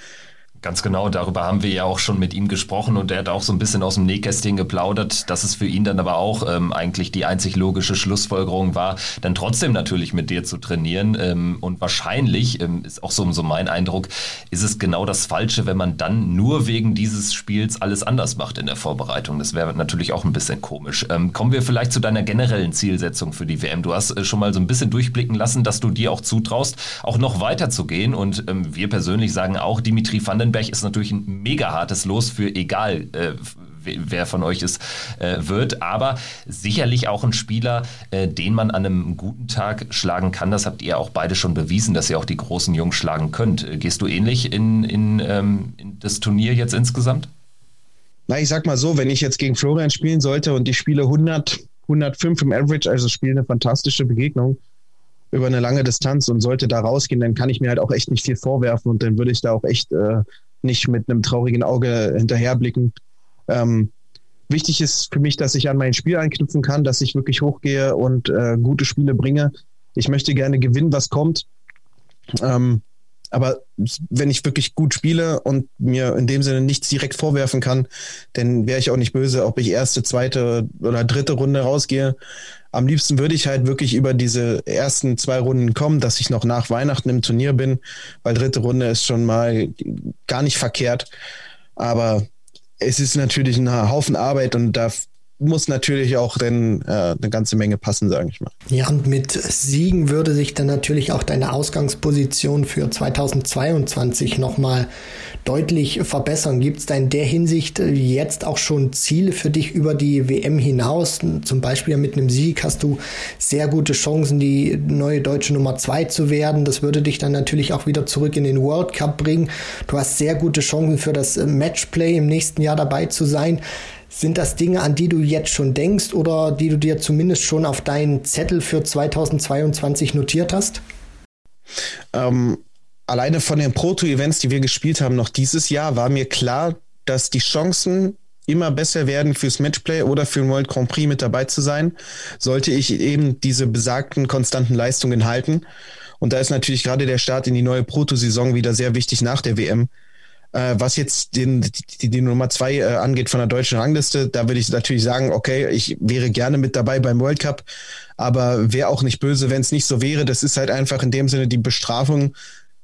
Ganz genau, darüber haben wir ja auch schon mit ihm gesprochen und er hat auch so ein bisschen aus dem Nähkästchen geplaudert, dass es für ihn dann aber auch ähm, eigentlich die einzig logische Schlussfolgerung war, dann trotzdem natürlich mit dir zu trainieren. Ähm, und wahrscheinlich, ähm, ist auch so, so mein Eindruck, ist es genau das Falsche, wenn man dann nur wegen dieses Spiels alles anders macht in der Vorbereitung. Das wäre natürlich auch ein bisschen komisch. Ähm, kommen wir vielleicht zu deiner generellen Zielsetzung für die WM. Du hast äh, schon mal so ein bisschen durchblicken lassen, dass du dir auch zutraust, auch noch weiter zu gehen. Und ähm, wir persönlich sagen auch, Dimitri van den Nürnberg ist natürlich ein mega hartes Los für egal, äh, wer von euch es äh, wird, aber sicherlich auch ein Spieler, äh, den man an einem guten Tag schlagen kann. Das habt ihr auch beide schon bewiesen, dass ihr auch die großen Jungs schlagen könnt. Äh, gehst du ähnlich in, in, ähm, in das Turnier jetzt insgesamt? Na, ich sag mal so, wenn ich jetzt gegen Florian spielen sollte und ich spiele 100, 105 im Average, also spiele eine fantastische Begegnung, über eine lange Distanz und sollte da rausgehen, dann kann ich mir halt auch echt nicht viel vorwerfen und dann würde ich da auch echt äh, nicht mit einem traurigen Auge hinterherblicken. Ähm, wichtig ist für mich, dass ich an mein Spiel anknüpfen kann, dass ich wirklich hochgehe und äh, gute Spiele bringe. Ich möchte gerne gewinnen, was kommt. Ähm, aber wenn ich wirklich gut spiele und mir in dem Sinne nichts direkt vorwerfen kann, dann wäre ich auch nicht böse, ob ich erste, zweite oder dritte Runde rausgehe. Am liebsten würde ich halt wirklich über diese ersten zwei Runden kommen, dass ich noch nach Weihnachten im Turnier bin, weil dritte Runde ist schon mal gar nicht verkehrt. Aber es ist natürlich ein Haufen Arbeit und da muss natürlich auch dann äh, eine ganze Menge passen, sage ich mal. Ja, und mit Siegen würde sich dann natürlich auch deine Ausgangsposition für 2022 nochmal deutlich verbessern. Gibt es da in der Hinsicht jetzt auch schon Ziele für dich über die WM hinaus? Zum Beispiel mit einem Sieg hast du sehr gute Chancen, die neue deutsche Nummer zwei zu werden. Das würde dich dann natürlich auch wieder zurück in den World Cup bringen. Du hast sehr gute Chancen für das Matchplay im nächsten Jahr dabei zu sein. Sind das Dinge, an die du jetzt schon denkst oder die du dir zumindest schon auf deinen Zettel für 2022 notiert hast? Ähm, alleine von den Proto-Events, die wir gespielt haben, noch dieses Jahr, war mir klar, dass die Chancen immer besser werden fürs Matchplay oder für den World Grand Prix mit dabei zu sein, sollte ich eben diese besagten konstanten Leistungen halten. Und da ist natürlich gerade der Start in die neue Proto-Saison wieder sehr wichtig nach der WM, äh, was jetzt den, die, die Nummer zwei äh, angeht von der deutschen Rangliste, da würde ich natürlich sagen, okay, ich wäre gerne mit dabei beim World Cup, aber wäre auch nicht böse, wenn es nicht so wäre. Das ist halt einfach in dem Sinne die Bestrafung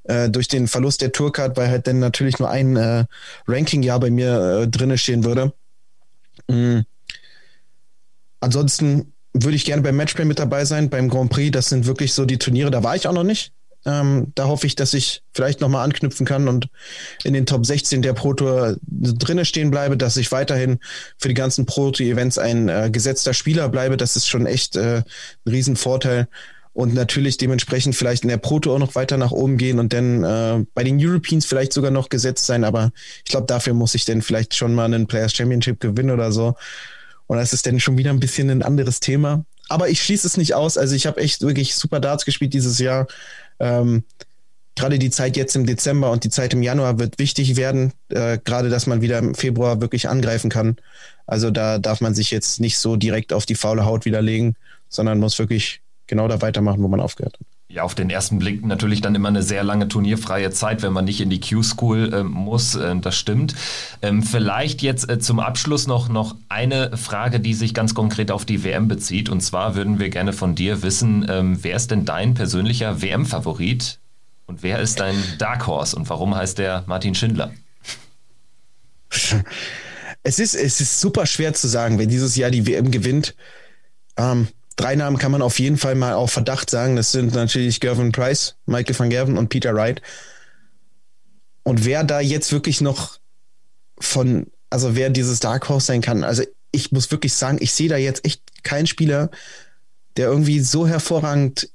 äh, durch den Verlust der Tourcard, weil halt dann natürlich nur ein äh, Ranking-Jahr bei mir äh, drinne stehen würde. Mhm. Ansonsten würde ich gerne beim Matchplay mit dabei sein, beim Grand Prix. Das sind wirklich so die Turniere, da war ich auch noch nicht. Ähm, da hoffe ich, dass ich vielleicht nochmal anknüpfen kann und in den Top 16 der Pro Tour drinne stehen bleibe, dass ich weiterhin für die ganzen Pro Tour Events ein äh, gesetzter Spieler bleibe. Das ist schon echt äh, ein Riesenvorteil. Und natürlich dementsprechend vielleicht in der Pro Tour auch noch weiter nach oben gehen und dann äh, bei den Europeans vielleicht sogar noch gesetzt sein. Aber ich glaube, dafür muss ich dann vielleicht schon mal einen Players Championship gewinnen oder so. Und das ist dann schon wieder ein bisschen ein anderes Thema. Aber ich schließe es nicht aus. Also ich habe echt wirklich super Darts gespielt dieses Jahr. Ähm, gerade die Zeit jetzt im Dezember und die Zeit im Januar wird wichtig werden, äh, gerade dass man wieder im Februar wirklich angreifen kann. Also da darf man sich jetzt nicht so direkt auf die faule Haut widerlegen, sondern muss wirklich genau da weitermachen, wo man aufgehört hat. Ja, auf den ersten Blick natürlich dann immer eine sehr lange turnierfreie Zeit, wenn man nicht in die Q-School äh, muss. Äh, das stimmt. Ähm, vielleicht jetzt äh, zum Abschluss noch, noch eine Frage, die sich ganz konkret auf die WM bezieht. Und zwar würden wir gerne von dir wissen, ähm, wer ist denn dein persönlicher WM-Favorit und wer ist dein Dark Horse und warum heißt der Martin Schindler? es ist, es ist super schwer zu sagen, wenn dieses Jahr die WM gewinnt. Ähm, drei Namen kann man auf jeden Fall mal auf Verdacht sagen. Das sind natürlich Gervin Price, Michael van Gerven und Peter Wright. Und wer da jetzt wirklich noch von, also wer dieses Dark Horse sein kann, also ich muss wirklich sagen, ich sehe da jetzt echt keinen Spieler, der irgendwie so hervorragend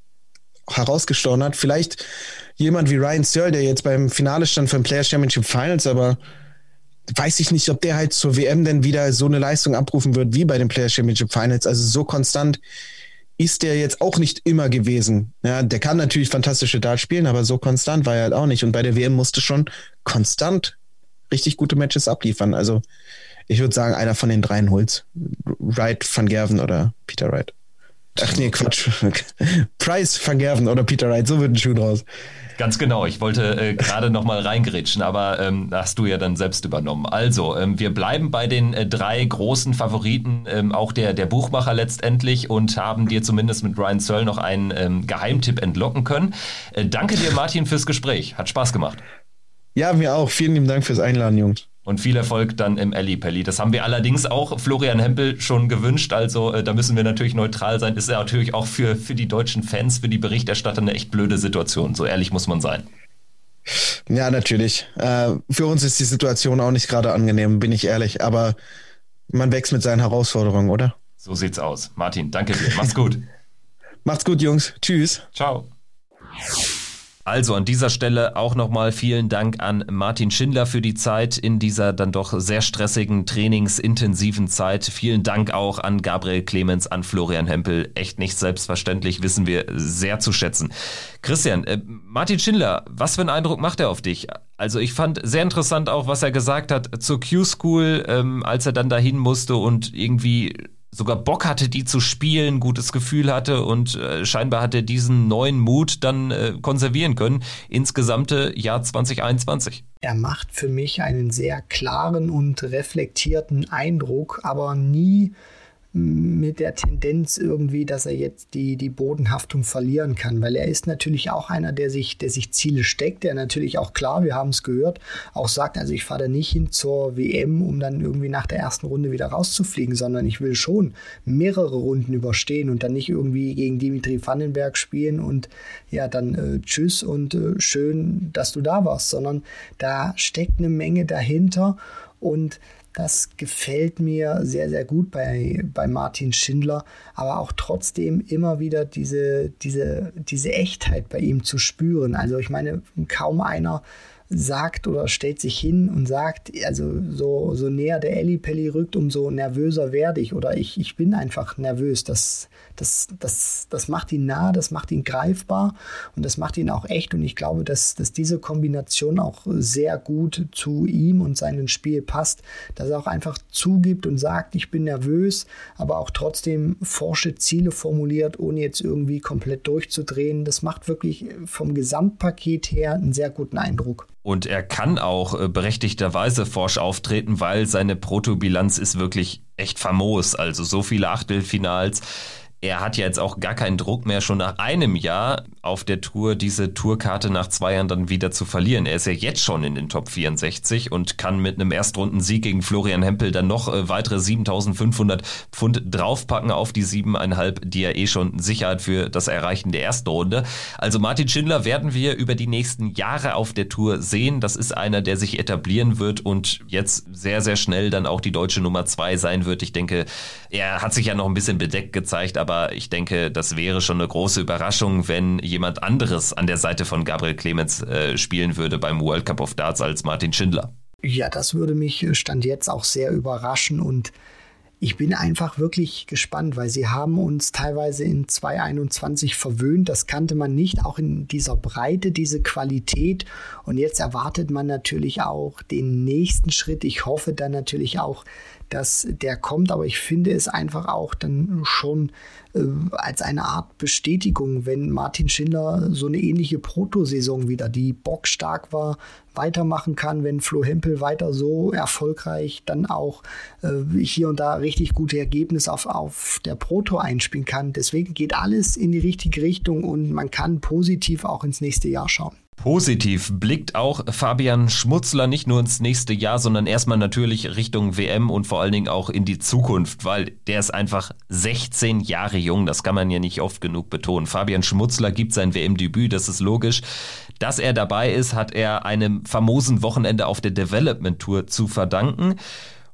herausgestochen hat. Vielleicht jemand wie Ryan Searle, der jetzt beim Finale stand für den Players Championship Finals, aber weiß ich nicht, ob der halt zur WM denn wieder so eine Leistung abrufen wird wie bei den Players Championship Finals. Also so konstant ist der jetzt auch nicht immer gewesen. Ja, der kann natürlich fantastische Darts spielen, aber so konstant war er halt auch nicht. Und bei der WM musste schon konstant richtig gute Matches abliefern. Also ich würde sagen, einer von den dreien holt's. Wright, Van Gerven oder Peter Wright. Ach nee, Quatsch. Price, Van Gerven oder Peter Wright, so wird ein Schuh draus. Ganz genau. Ich wollte äh, gerade noch mal reingerätschen, aber ähm, hast du ja dann selbst übernommen. Also, ähm, wir bleiben bei den äh, drei großen Favoriten, ähm, auch der, der Buchmacher letztendlich und haben dir zumindest mit Ryan Searle noch einen ähm, Geheimtipp entlocken können. Äh, danke dir, Martin, fürs Gespräch. Hat Spaß gemacht. Ja, mir auch. Vielen lieben Dank fürs Einladen, Jungs. Und viel Erfolg dann im Pelli. Das haben wir allerdings auch Florian Hempel schon gewünscht. Also äh, da müssen wir natürlich neutral sein. Ist ja natürlich auch für, für die deutschen Fans, für die Berichterstatter eine echt blöde Situation. So ehrlich muss man sein. Ja, natürlich. Äh, für uns ist die Situation auch nicht gerade angenehm, bin ich ehrlich. Aber man wächst mit seinen Herausforderungen, oder? So sieht's aus. Martin, danke dir. Mach's gut. Macht's gut, Jungs. Tschüss. Ciao. Also an dieser Stelle auch nochmal vielen Dank an Martin Schindler für die Zeit in dieser dann doch sehr stressigen, trainingsintensiven Zeit. Vielen Dank auch an Gabriel Clemens, an Florian Hempel. Echt nicht selbstverständlich, wissen wir sehr zu schätzen. Christian, äh, Martin Schindler, was für einen Eindruck macht er auf dich? Also ich fand sehr interessant auch, was er gesagt hat zur Q-School, ähm, als er dann dahin musste und irgendwie sogar Bock hatte, die zu spielen, gutes Gefühl hatte und äh, scheinbar hat er diesen neuen Mut dann äh, konservieren können ins gesamte Jahr 2021. Er macht für mich einen sehr klaren und reflektierten Eindruck, aber nie mit der Tendenz irgendwie, dass er jetzt die, die Bodenhaftung verlieren kann, weil er ist natürlich auch einer, der sich, der sich Ziele steckt, der natürlich auch klar, wir haben es gehört, auch sagt, also ich fahre da nicht hin zur WM, um dann irgendwie nach der ersten Runde wieder rauszufliegen, sondern ich will schon mehrere Runden überstehen und dann nicht irgendwie gegen Dimitri Vandenberg spielen und ja, dann äh, tschüss und äh, schön, dass du da warst, sondern da steckt eine Menge dahinter und das gefällt mir sehr, sehr gut bei, bei Martin Schindler, aber auch trotzdem immer wieder diese, diese, diese Echtheit bei ihm zu spüren. Also ich meine, kaum einer sagt oder stellt sich hin und sagt, also so, so näher der Ellipelli rückt, umso nervöser werde ich oder ich, ich bin einfach nervös. Das, das, das, das macht ihn nah, das macht ihn greifbar und das macht ihn auch echt und ich glaube, dass, dass diese Kombination auch sehr gut zu ihm und seinem Spiel passt, dass er auch einfach zugibt und sagt, ich bin nervös, aber auch trotzdem forsche Ziele formuliert, ohne jetzt irgendwie komplett durchzudrehen. Das macht wirklich vom Gesamtpaket her einen sehr guten Eindruck. Und er kann auch äh, berechtigterweise forsch auftreten, weil seine Protobilanz ist wirklich echt famos. Also so viele Achtelfinals er hat ja jetzt auch gar keinen Druck mehr, schon nach einem Jahr auf der Tour diese Tourkarte nach zwei Jahren dann wieder zu verlieren. Er ist ja jetzt schon in den Top 64 und kann mit einem Erstrundensieg gegen Florian Hempel dann noch äh, weitere 7500 Pfund draufpacken auf die siebeneinhalb, die er eh schon Sicherheit für das Erreichen der ersten Runde. Also Martin Schindler werden wir über die nächsten Jahre auf der Tour sehen. Das ist einer, der sich etablieren wird und jetzt sehr, sehr schnell dann auch die deutsche Nummer zwei sein wird. Ich denke, er hat sich ja noch ein bisschen bedeckt gezeigt, aber aber ich denke, das wäre schon eine große Überraschung, wenn jemand anderes an der Seite von Gabriel Clemens äh, spielen würde beim World Cup of Darts als Martin Schindler. Ja, das würde mich äh, Stand jetzt auch sehr überraschen und ich bin einfach wirklich gespannt, weil sie haben uns teilweise in 2021 verwöhnt. Das kannte man nicht, auch in dieser Breite, diese Qualität. Und jetzt erwartet man natürlich auch den nächsten Schritt. Ich hoffe dann natürlich auch, dass der kommt, aber ich finde es einfach auch dann schon äh, als eine Art Bestätigung, wenn Martin Schindler so eine ähnliche Proto-Saison wieder, die bockstark war, weitermachen kann, wenn Flo Hempel weiter so erfolgreich dann auch äh, hier und da richtig gute Ergebnisse auf, auf der Proto einspielen kann. Deswegen geht alles in die richtige Richtung und man kann positiv auch ins nächste Jahr schauen. Positiv blickt auch Fabian Schmutzler nicht nur ins nächste Jahr, sondern erstmal natürlich Richtung WM und vor allen Dingen auch in die Zukunft, weil der ist einfach 16 Jahre jung. Das kann man ja nicht oft genug betonen. Fabian Schmutzler gibt sein WM-Debüt, das ist logisch. Dass er dabei ist, hat er einem famosen Wochenende auf der Development Tour zu verdanken.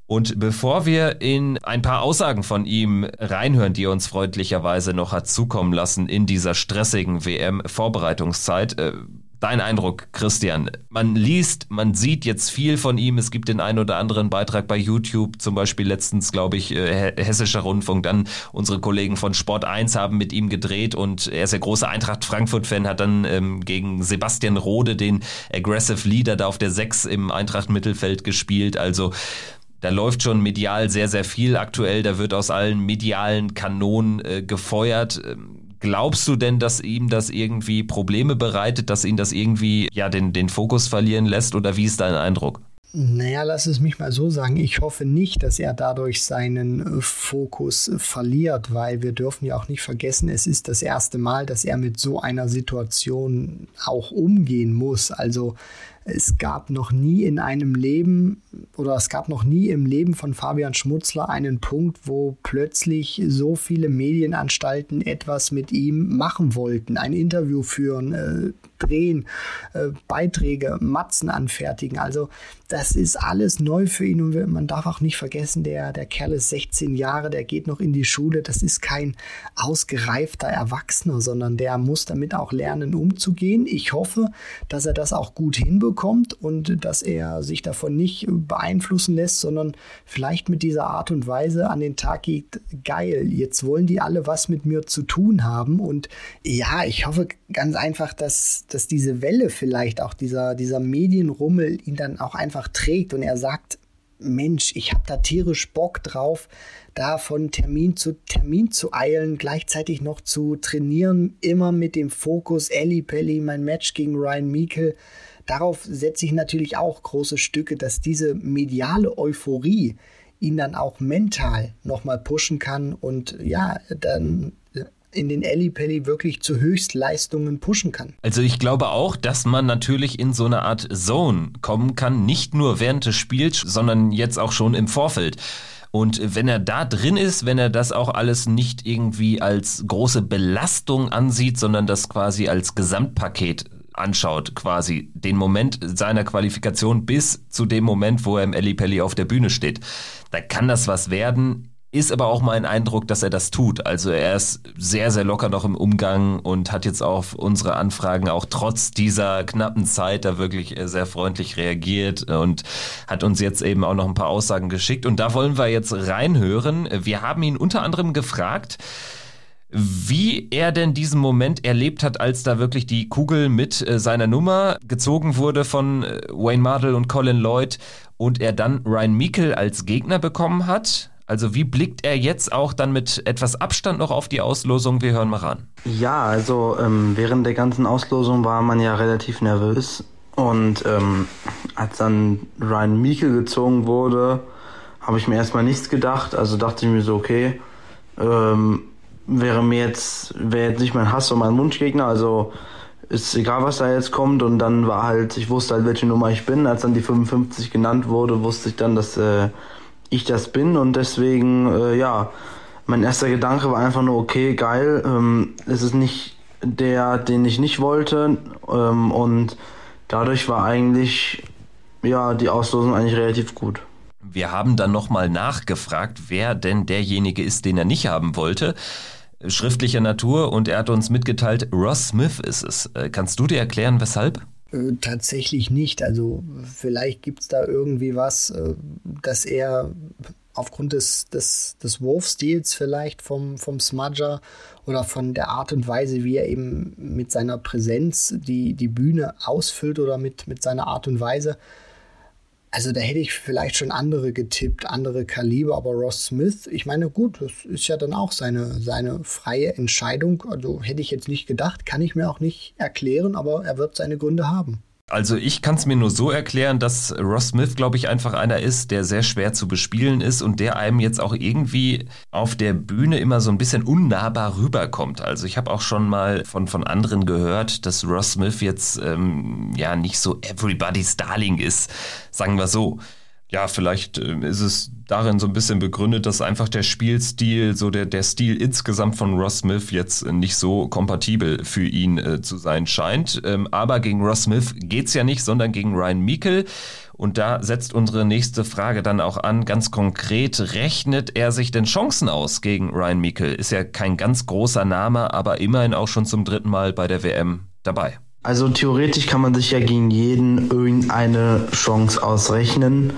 Und bevor wir in ein paar Aussagen von ihm reinhören, die er uns freundlicherweise noch hat zukommen lassen in dieser stressigen WM-Vorbereitungszeit, äh, Dein Eindruck, Christian? Man liest, man sieht jetzt viel von ihm. Es gibt den einen oder anderen Beitrag bei YouTube, zum Beispiel letztens, glaube ich, äh, Hessischer Rundfunk. Dann unsere Kollegen von Sport 1 haben mit ihm gedreht und er ist der große Eintracht Frankfurt-Fan, hat dann ähm, gegen Sebastian Rode, den Aggressive Leader, da auf der 6 im Eintracht Mittelfeld gespielt. Also da läuft schon medial sehr, sehr viel aktuell. Da wird aus allen medialen Kanonen äh, gefeuert. Ähm, Glaubst du denn, dass ihm das irgendwie Probleme bereitet, dass ihn das irgendwie ja den, den Fokus verlieren lässt oder wie ist dein Eindruck? Naja, lass es mich mal so sagen. Ich hoffe nicht, dass er dadurch seinen äh, Fokus verliert, weil wir dürfen ja auch nicht vergessen, es ist das erste Mal, dass er mit so einer Situation auch umgehen muss. Also es gab noch nie in einem Leben oder es gab noch nie im Leben von Fabian Schmutzler einen Punkt, wo plötzlich so viele Medienanstalten etwas mit ihm machen wollten, ein Interview führen, äh, drehen, äh, Beiträge, Matzen anfertigen. Also das ist alles neu für ihn und man darf auch nicht vergessen, der, der Kerl ist 16 Jahre, der geht noch in die Schule. Das ist kein ausgereifter Erwachsener, sondern der muss damit auch lernen, umzugehen. Ich hoffe, dass er das auch gut hinbekommt und dass er sich davon nicht beeinflussen lässt, sondern vielleicht mit dieser Art und Weise an den Tag geht, geil, jetzt wollen die alle was mit mir zu tun haben. Und ja, ich hoffe ganz einfach, dass, dass diese Welle vielleicht auch dieser, dieser Medienrummel ihn dann auch einfach trägt und er sagt, Mensch, ich habe da tierisch Bock drauf, da von Termin zu Termin zu eilen, gleichzeitig noch zu trainieren, immer mit dem Fokus Ellie Pelli, mein Match gegen Ryan Meikle. Darauf setze ich natürlich auch große Stücke, dass diese mediale Euphorie ihn dann auch mental nochmal pushen kann und ja, dann in den Ellipelli wirklich zu Höchstleistungen pushen kann. Also ich glaube auch, dass man natürlich in so eine Art Zone kommen kann, nicht nur während des Spiels, sondern jetzt auch schon im Vorfeld. Und wenn er da drin ist, wenn er das auch alles nicht irgendwie als große Belastung ansieht, sondern das quasi als Gesamtpaket anschaut, quasi den Moment seiner Qualifikation bis zu dem Moment, wo er im Ellipelli auf der Bühne steht, da kann das was werden ist aber auch mein Eindruck, dass er das tut. Also er ist sehr, sehr locker noch im Umgang und hat jetzt auf unsere Anfragen auch trotz dieser knappen Zeit da wirklich äh, sehr freundlich reagiert und hat uns jetzt eben auch noch ein paar Aussagen geschickt. Und da wollen wir jetzt reinhören. Wir haben ihn unter anderem gefragt, wie er denn diesen Moment erlebt hat, als da wirklich die Kugel mit äh, seiner Nummer gezogen wurde von äh, Wayne Mardell und Colin Lloyd und er dann Ryan Meikle als Gegner bekommen hat. Also wie blickt er jetzt auch dann mit etwas Abstand noch auf die Auslosung? Wir hören mal ran. Ja, also ähm, während der ganzen Auslosung war man ja relativ nervös. Und ähm, als dann Ryan Meikle gezogen wurde, habe ich mir erstmal nichts gedacht. Also dachte ich mir so, okay, ähm, wäre mir jetzt, wäre jetzt nicht mein Hass und mein Wunschgegner. Also ist egal, was da jetzt kommt. Und dann war halt, ich wusste halt, welche Nummer ich bin. Als dann die 55 genannt wurde, wusste ich dann, dass äh, ich das bin und deswegen, äh, ja, mein erster Gedanke war einfach nur, okay, geil, ähm, es ist nicht der, den ich nicht wollte ähm, und dadurch war eigentlich, ja, die Auslosung eigentlich relativ gut. Wir haben dann nochmal nachgefragt, wer denn derjenige ist, den er nicht haben wollte. Schriftlicher Natur und er hat uns mitgeteilt, Ross Smith ist es. Äh, kannst du dir erklären, weshalb? Äh, tatsächlich nicht. Also vielleicht gibt es da irgendwie was, äh, dass er aufgrund des, des, des Wurfstils vielleicht vom, vom Smudger oder von der Art und Weise, wie er eben mit seiner Präsenz die, die Bühne ausfüllt oder mit, mit seiner Art und Weise, also da hätte ich vielleicht schon andere getippt, andere Kaliber, aber Ross Smith, ich meine, gut, das ist ja dann auch seine, seine freie Entscheidung. Also hätte ich jetzt nicht gedacht, kann ich mir auch nicht erklären, aber er wird seine Gründe haben. Also ich kann es mir nur so erklären, dass Ross Smith, glaube ich, einfach einer ist, der sehr schwer zu bespielen ist und der einem jetzt auch irgendwie auf der Bühne immer so ein bisschen unnahbar rüberkommt. Also ich habe auch schon mal von, von anderen gehört, dass Ross Smith jetzt ähm, ja nicht so everybody's darling ist, sagen wir so ja, vielleicht äh, ist es darin so ein bisschen begründet, dass einfach der Spielstil, so der, der Stil insgesamt von Ross Smith jetzt nicht so kompatibel für ihn äh, zu sein scheint. Ähm, aber gegen Ross Smith geht's ja nicht, sondern gegen Ryan Meikle. Und da setzt unsere nächste Frage dann auch an, ganz konkret, rechnet er sich denn Chancen aus gegen Ryan Meikle? Ist ja kein ganz großer Name, aber immerhin auch schon zum dritten Mal bei der WM dabei. Also theoretisch kann man sich ja gegen jeden irgendeine Chance ausrechnen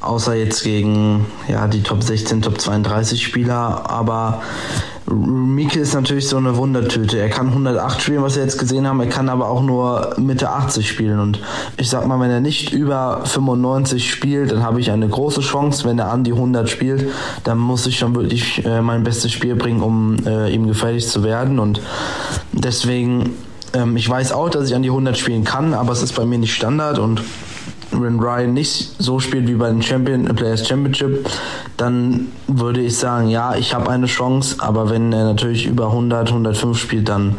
außer jetzt gegen ja, die Top 16, Top 32 Spieler. Aber Mike ist natürlich so eine Wundertüte. Er kann 108 spielen, was wir jetzt gesehen haben. Er kann aber auch nur Mitte 80 spielen. Und ich sag mal, wenn er nicht über 95 spielt, dann habe ich eine große Chance. Wenn er an die 100 spielt, dann muss ich schon wirklich äh, mein bestes Spiel bringen, um äh, ihm gefährlich zu werden. Und deswegen, ähm, ich weiß auch, dass ich an die 100 spielen kann, aber es ist bei mir nicht Standard und wenn Ryan nicht so spielt wie bei den Champion, Players Championship, dann würde ich sagen, ja, ich habe eine Chance, aber wenn er natürlich über 100, 105 spielt, dann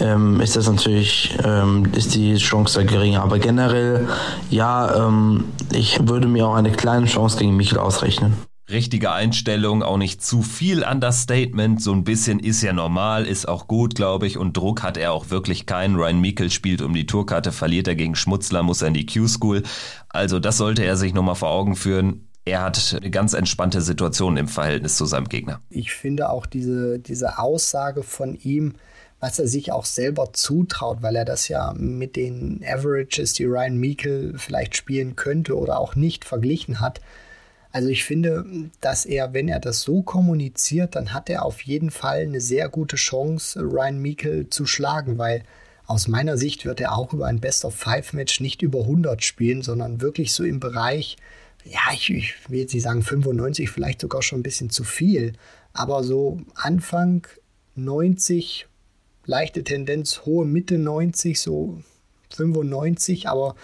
ähm, ist das natürlich, ähm, ist die Chance da geringer. Aber generell, ja, ähm, ich würde mir auch eine kleine Chance gegen Michael ausrechnen richtige Einstellung, auch nicht zu viel Understatement. So ein bisschen ist ja normal, ist auch gut, glaube ich. Und Druck hat er auch wirklich keinen. Ryan Meikle spielt um die Tourkarte, verliert er gegen Schmutzler, muss er in die Q-School. Also das sollte er sich nochmal vor Augen führen. Er hat eine ganz entspannte Situation im Verhältnis zu seinem Gegner. Ich finde auch diese, diese Aussage von ihm, was er sich auch selber zutraut, weil er das ja mit den Averages, die Ryan Meikle vielleicht spielen könnte oder auch nicht, verglichen hat also ich finde, dass er, wenn er das so kommuniziert, dann hat er auf jeden Fall eine sehr gute Chance, Ryan Meikle zu schlagen, weil aus meiner Sicht wird er auch über ein Best-of-Five-Match nicht über 100 spielen, sondern wirklich so im Bereich, ja, ich, ich will jetzt nicht sagen 95, vielleicht sogar schon ein bisschen zu viel, aber so Anfang 90, leichte Tendenz, hohe Mitte 90, so 95, aber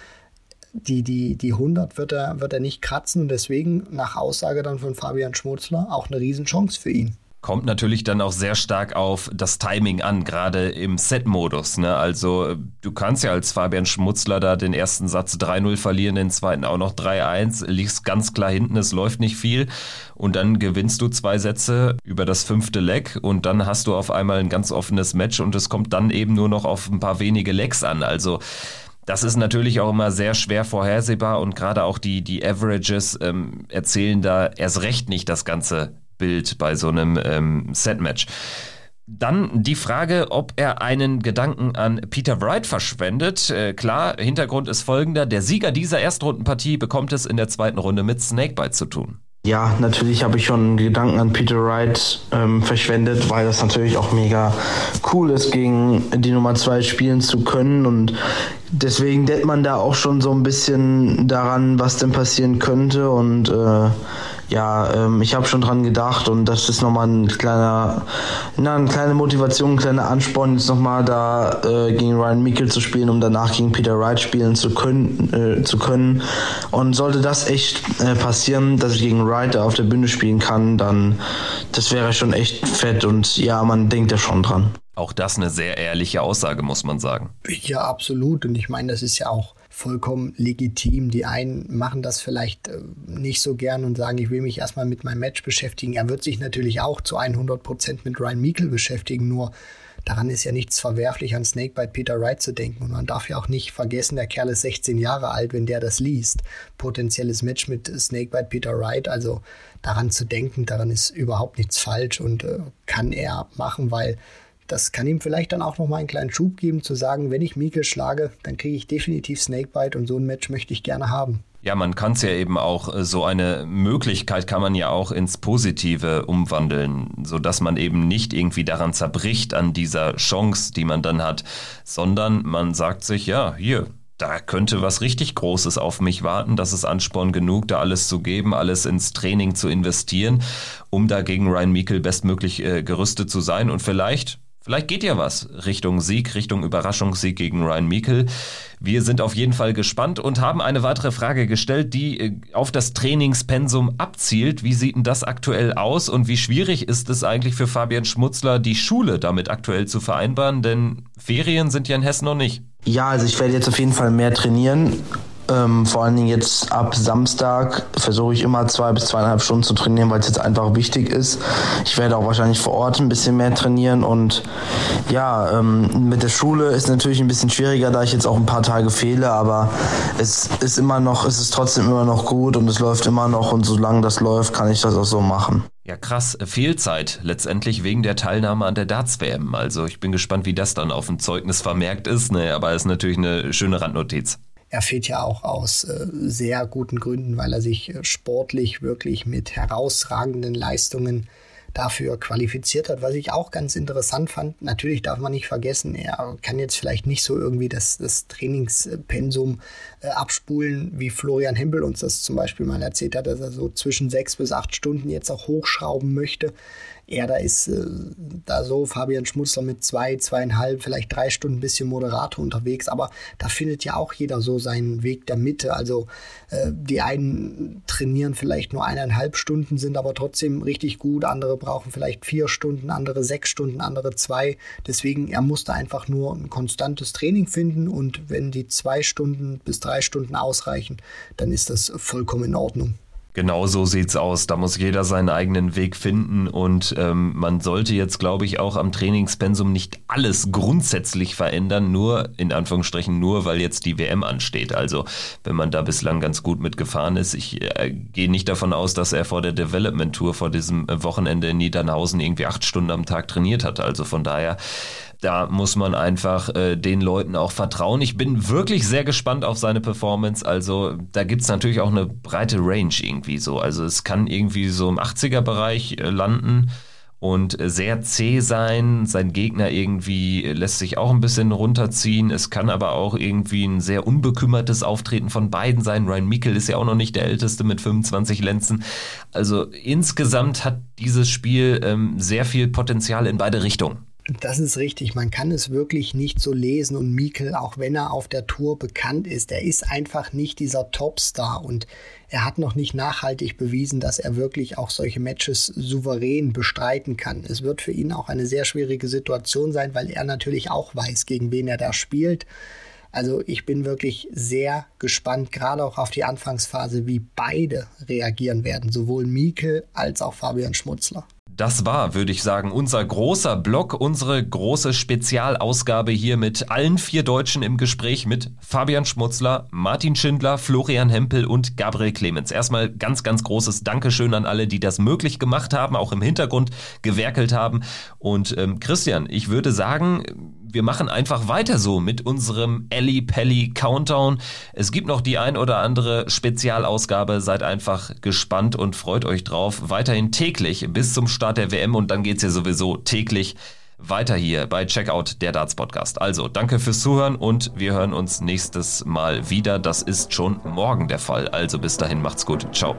die, die, die 100 wird er, wird er nicht kratzen deswegen nach Aussage dann von Fabian Schmutzler auch eine Riesenchance für ihn. Kommt natürlich dann auch sehr stark auf das Timing an, gerade im Set-Modus. Ne? Also du kannst ja als Fabian Schmutzler da den ersten Satz 3-0 verlieren, den zweiten auch noch 3-1, liegst ganz klar hinten, es läuft nicht viel und dann gewinnst du zwei Sätze über das fünfte Leck und dann hast du auf einmal ein ganz offenes Match und es kommt dann eben nur noch auf ein paar wenige Lecks an. Also das ist natürlich auch immer sehr schwer vorhersehbar und gerade auch die, die Averages ähm, erzählen da erst recht nicht das ganze Bild bei so einem ähm, Setmatch. Dann die Frage, ob er einen Gedanken an Peter Wright verschwendet. Äh, klar, Hintergrund ist folgender. Der Sieger dieser Erstrundenpartie bekommt es in der zweiten Runde mit Snakebite zu tun. Ja, natürlich habe ich schon Gedanken an Peter Wright ähm, verschwendet, weil das natürlich auch mega cool ist, gegen die Nummer zwei spielen zu können. Und deswegen denkt man da auch schon so ein bisschen daran, was denn passieren könnte. Und äh, ja, ähm, ich habe schon dran gedacht und das ist nochmal ein kleiner, na, eine kleine Motivation, ein kleiner Ansporn, jetzt nochmal da äh, gegen Ryan Mickel zu spielen, um danach gegen Peter Wright spielen zu können. Äh, zu können. Und sollte das echt äh, passieren, dass ich gegen Wright da auf der Bühne spielen kann, dann das wäre schon echt fett und ja, man denkt da schon dran. Auch das eine sehr ehrliche Aussage, muss man sagen. Ja, absolut. Und ich meine, das ist ja auch vollkommen legitim. Die einen machen das vielleicht äh, nicht so gern und sagen, ich will mich erstmal mit meinem Match beschäftigen. Er wird sich natürlich auch zu 100 Prozent mit Ryan Meikle beschäftigen, nur daran ist ja nichts verwerflich, an Snakebite Peter Wright zu denken. Und man darf ja auch nicht vergessen, der Kerl ist 16 Jahre alt, wenn der das liest. Potenzielles Match mit Snakebite Peter Wright, also daran zu denken, daran ist überhaupt nichts falsch und äh, kann er machen, weil das kann ihm vielleicht dann auch nochmal einen kleinen Schub geben, zu sagen, wenn ich Mikkel schlage, dann kriege ich definitiv Snakebite und so ein Match möchte ich gerne haben. Ja, man kann es ja eben auch, äh, so eine Möglichkeit kann man ja auch ins Positive umwandeln, sodass man eben nicht irgendwie daran zerbricht an dieser Chance, die man dann hat, sondern man sagt sich, ja, hier, da könnte was richtig Großes auf mich warten. Das ist Ansporn genug, da alles zu geben, alles ins Training zu investieren, um da gegen Ryan Meikle bestmöglich äh, gerüstet zu sein. Und vielleicht Vielleicht geht ja was Richtung Sieg, Richtung Überraschungssieg gegen Ryan Meikle. Wir sind auf jeden Fall gespannt und haben eine weitere Frage gestellt, die äh, auf das Trainingspensum abzielt. Wie sieht denn das aktuell aus und wie schwierig ist es eigentlich für Fabian Schmutzler, die Schule damit aktuell zu vereinbaren? Denn Ferien sind ja in Hessen noch nicht. Ja, also ich werde jetzt auf jeden Fall mehr trainieren. Ähm, vor allen Dingen jetzt ab Samstag versuche ich immer zwei bis zweieinhalb Stunden zu trainieren, weil es jetzt einfach wichtig ist. Ich werde auch wahrscheinlich vor Ort ein bisschen mehr trainieren und ja, ähm, mit der Schule ist natürlich ein bisschen schwieriger, da ich jetzt auch ein paar Tage fehle, aber es ist immer noch, es ist trotzdem immer noch gut und es läuft immer noch und solange das läuft, kann ich das auch so machen. Ja, krass. Fehlzeit letztendlich wegen der Teilnahme an der Darts-WM. Also ich bin gespannt, wie das dann auf dem Zeugnis vermerkt ist. Ne, aber ist natürlich eine schöne Randnotiz. Er fehlt ja auch aus äh, sehr guten Gründen, weil er sich äh, sportlich wirklich mit herausragenden Leistungen dafür qualifiziert hat, was ich auch ganz interessant fand. Natürlich darf man nicht vergessen, er kann jetzt vielleicht nicht so irgendwie das, das Trainingspensum äh, abspulen, wie Florian Hempel uns das zum Beispiel mal erzählt hat, dass er so zwischen sechs bis acht Stunden jetzt auch hochschrauben möchte. Er, da ist äh, da so Fabian Schmutzler mit zwei, zweieinhalb, vielleicht drei Stunden ein bisschen Moderator unterwegs, aber da findet ja auch jeder so seinen Weg der Mitte. Also äh, die einen trainieren vielleicht nur eineinhalb Stunden, sind aber trotzdem richtig gut, andere brauchen vielleicht vier Stunden, andere sechs Stunden, andere zwei. Deswegen, er musste einfach nur ein konstantes Training finden und wenn die zwei Stunden bis drei Stunden ausreichen, dann ist das vollkommen in Ordnung. Genau so sieht's aus. Da muss jeder seinen eigenen Weg finden und ähm, man sollte jetzt, glaube ich, auch am Trainingspensum nicht alles grundsätzlich verändern, nur in Anführungsstrichen nur, weil jetzt die WM ansteht. Also wenn man da bislang ganz gut mitgefahren ist, ich äh, gehe nicht davon aus, dass er vor der Development Tour vor diesem Wochenende in Niedernhausen irgendwie acht Stunden am Tag trainiert hat. Also von daher da muss man einfach äh, den Leuten auch vertrauen. Ich bin wirklich sehr gespannt auf seine Performance. Also da gibt's natürlich auch eine breite Range irgendwie so. Also es kann irgendwie so im 80er-Bereich äh, landen und äh, sehr zäh sein. Sein Gegner irgendwie lässt sich auch ein bisschen runterziehen. Es kann aber auch irgendwie ein sehr unbekümmertes Auftreten von beiden sein. Ryan Mikkel ist ja auch noch nicht der Älteste mit 25 Lenzen. Also insgesamt hat dieses Spiel ähm, sehr viel Potenzial in beide Richtungen. Das ist richtig. Man kann es wirklich nicht so lesen. Und Mikel, auch wenn er auf der Tour bekannt ist, er ist einfach nicht dieser Topstar. Und er hat noch nicht nachhaltig bewiesen, dass er wirklich auch solche Matches souverän bestreiten kann. Es wird für ihn auch eine sehr schwierige Situation sein, weil er natürlich auch weiß, gegen wen er da spielt. Also ich bin wirklich sehr gespannt, gerade auch auf die Anfangsphase, wie beide reagieren werden, sowohl Mikel als auch Fabian Schmutzler. Das war, würde ich sagen, unser großer Blog, unsere große Spezialausgabe hier mit allen vier Deutschen im Gespräch mit Fabian Schmutzler, Martin Schindler, Florian Hempel und Gabriel Clemens. Erstmal ganz, ganz großes Dankeschön an alle, die das möglich gemacht haben, auch im Hintergrund gewerkelt haben. Und ähm, Christian, ich würde sagen, wir machen einfach weiter so mit unserem Ellie Pelli Countdown. Es gibt noch die ein oder andere Spezialausgabe. Seid einfach gespannt und freut euch drauf. Weiterhin täglich bis zum Start der WM und dann geht's ja sowieso täglich weiter hier bei Checkout der Darts Podcast. Also danke fürs Zuhören und wir hören uns nächstes Mal wieder. Das ist schon morgen der Fall. Also bis dahin macht's gut. Ciao.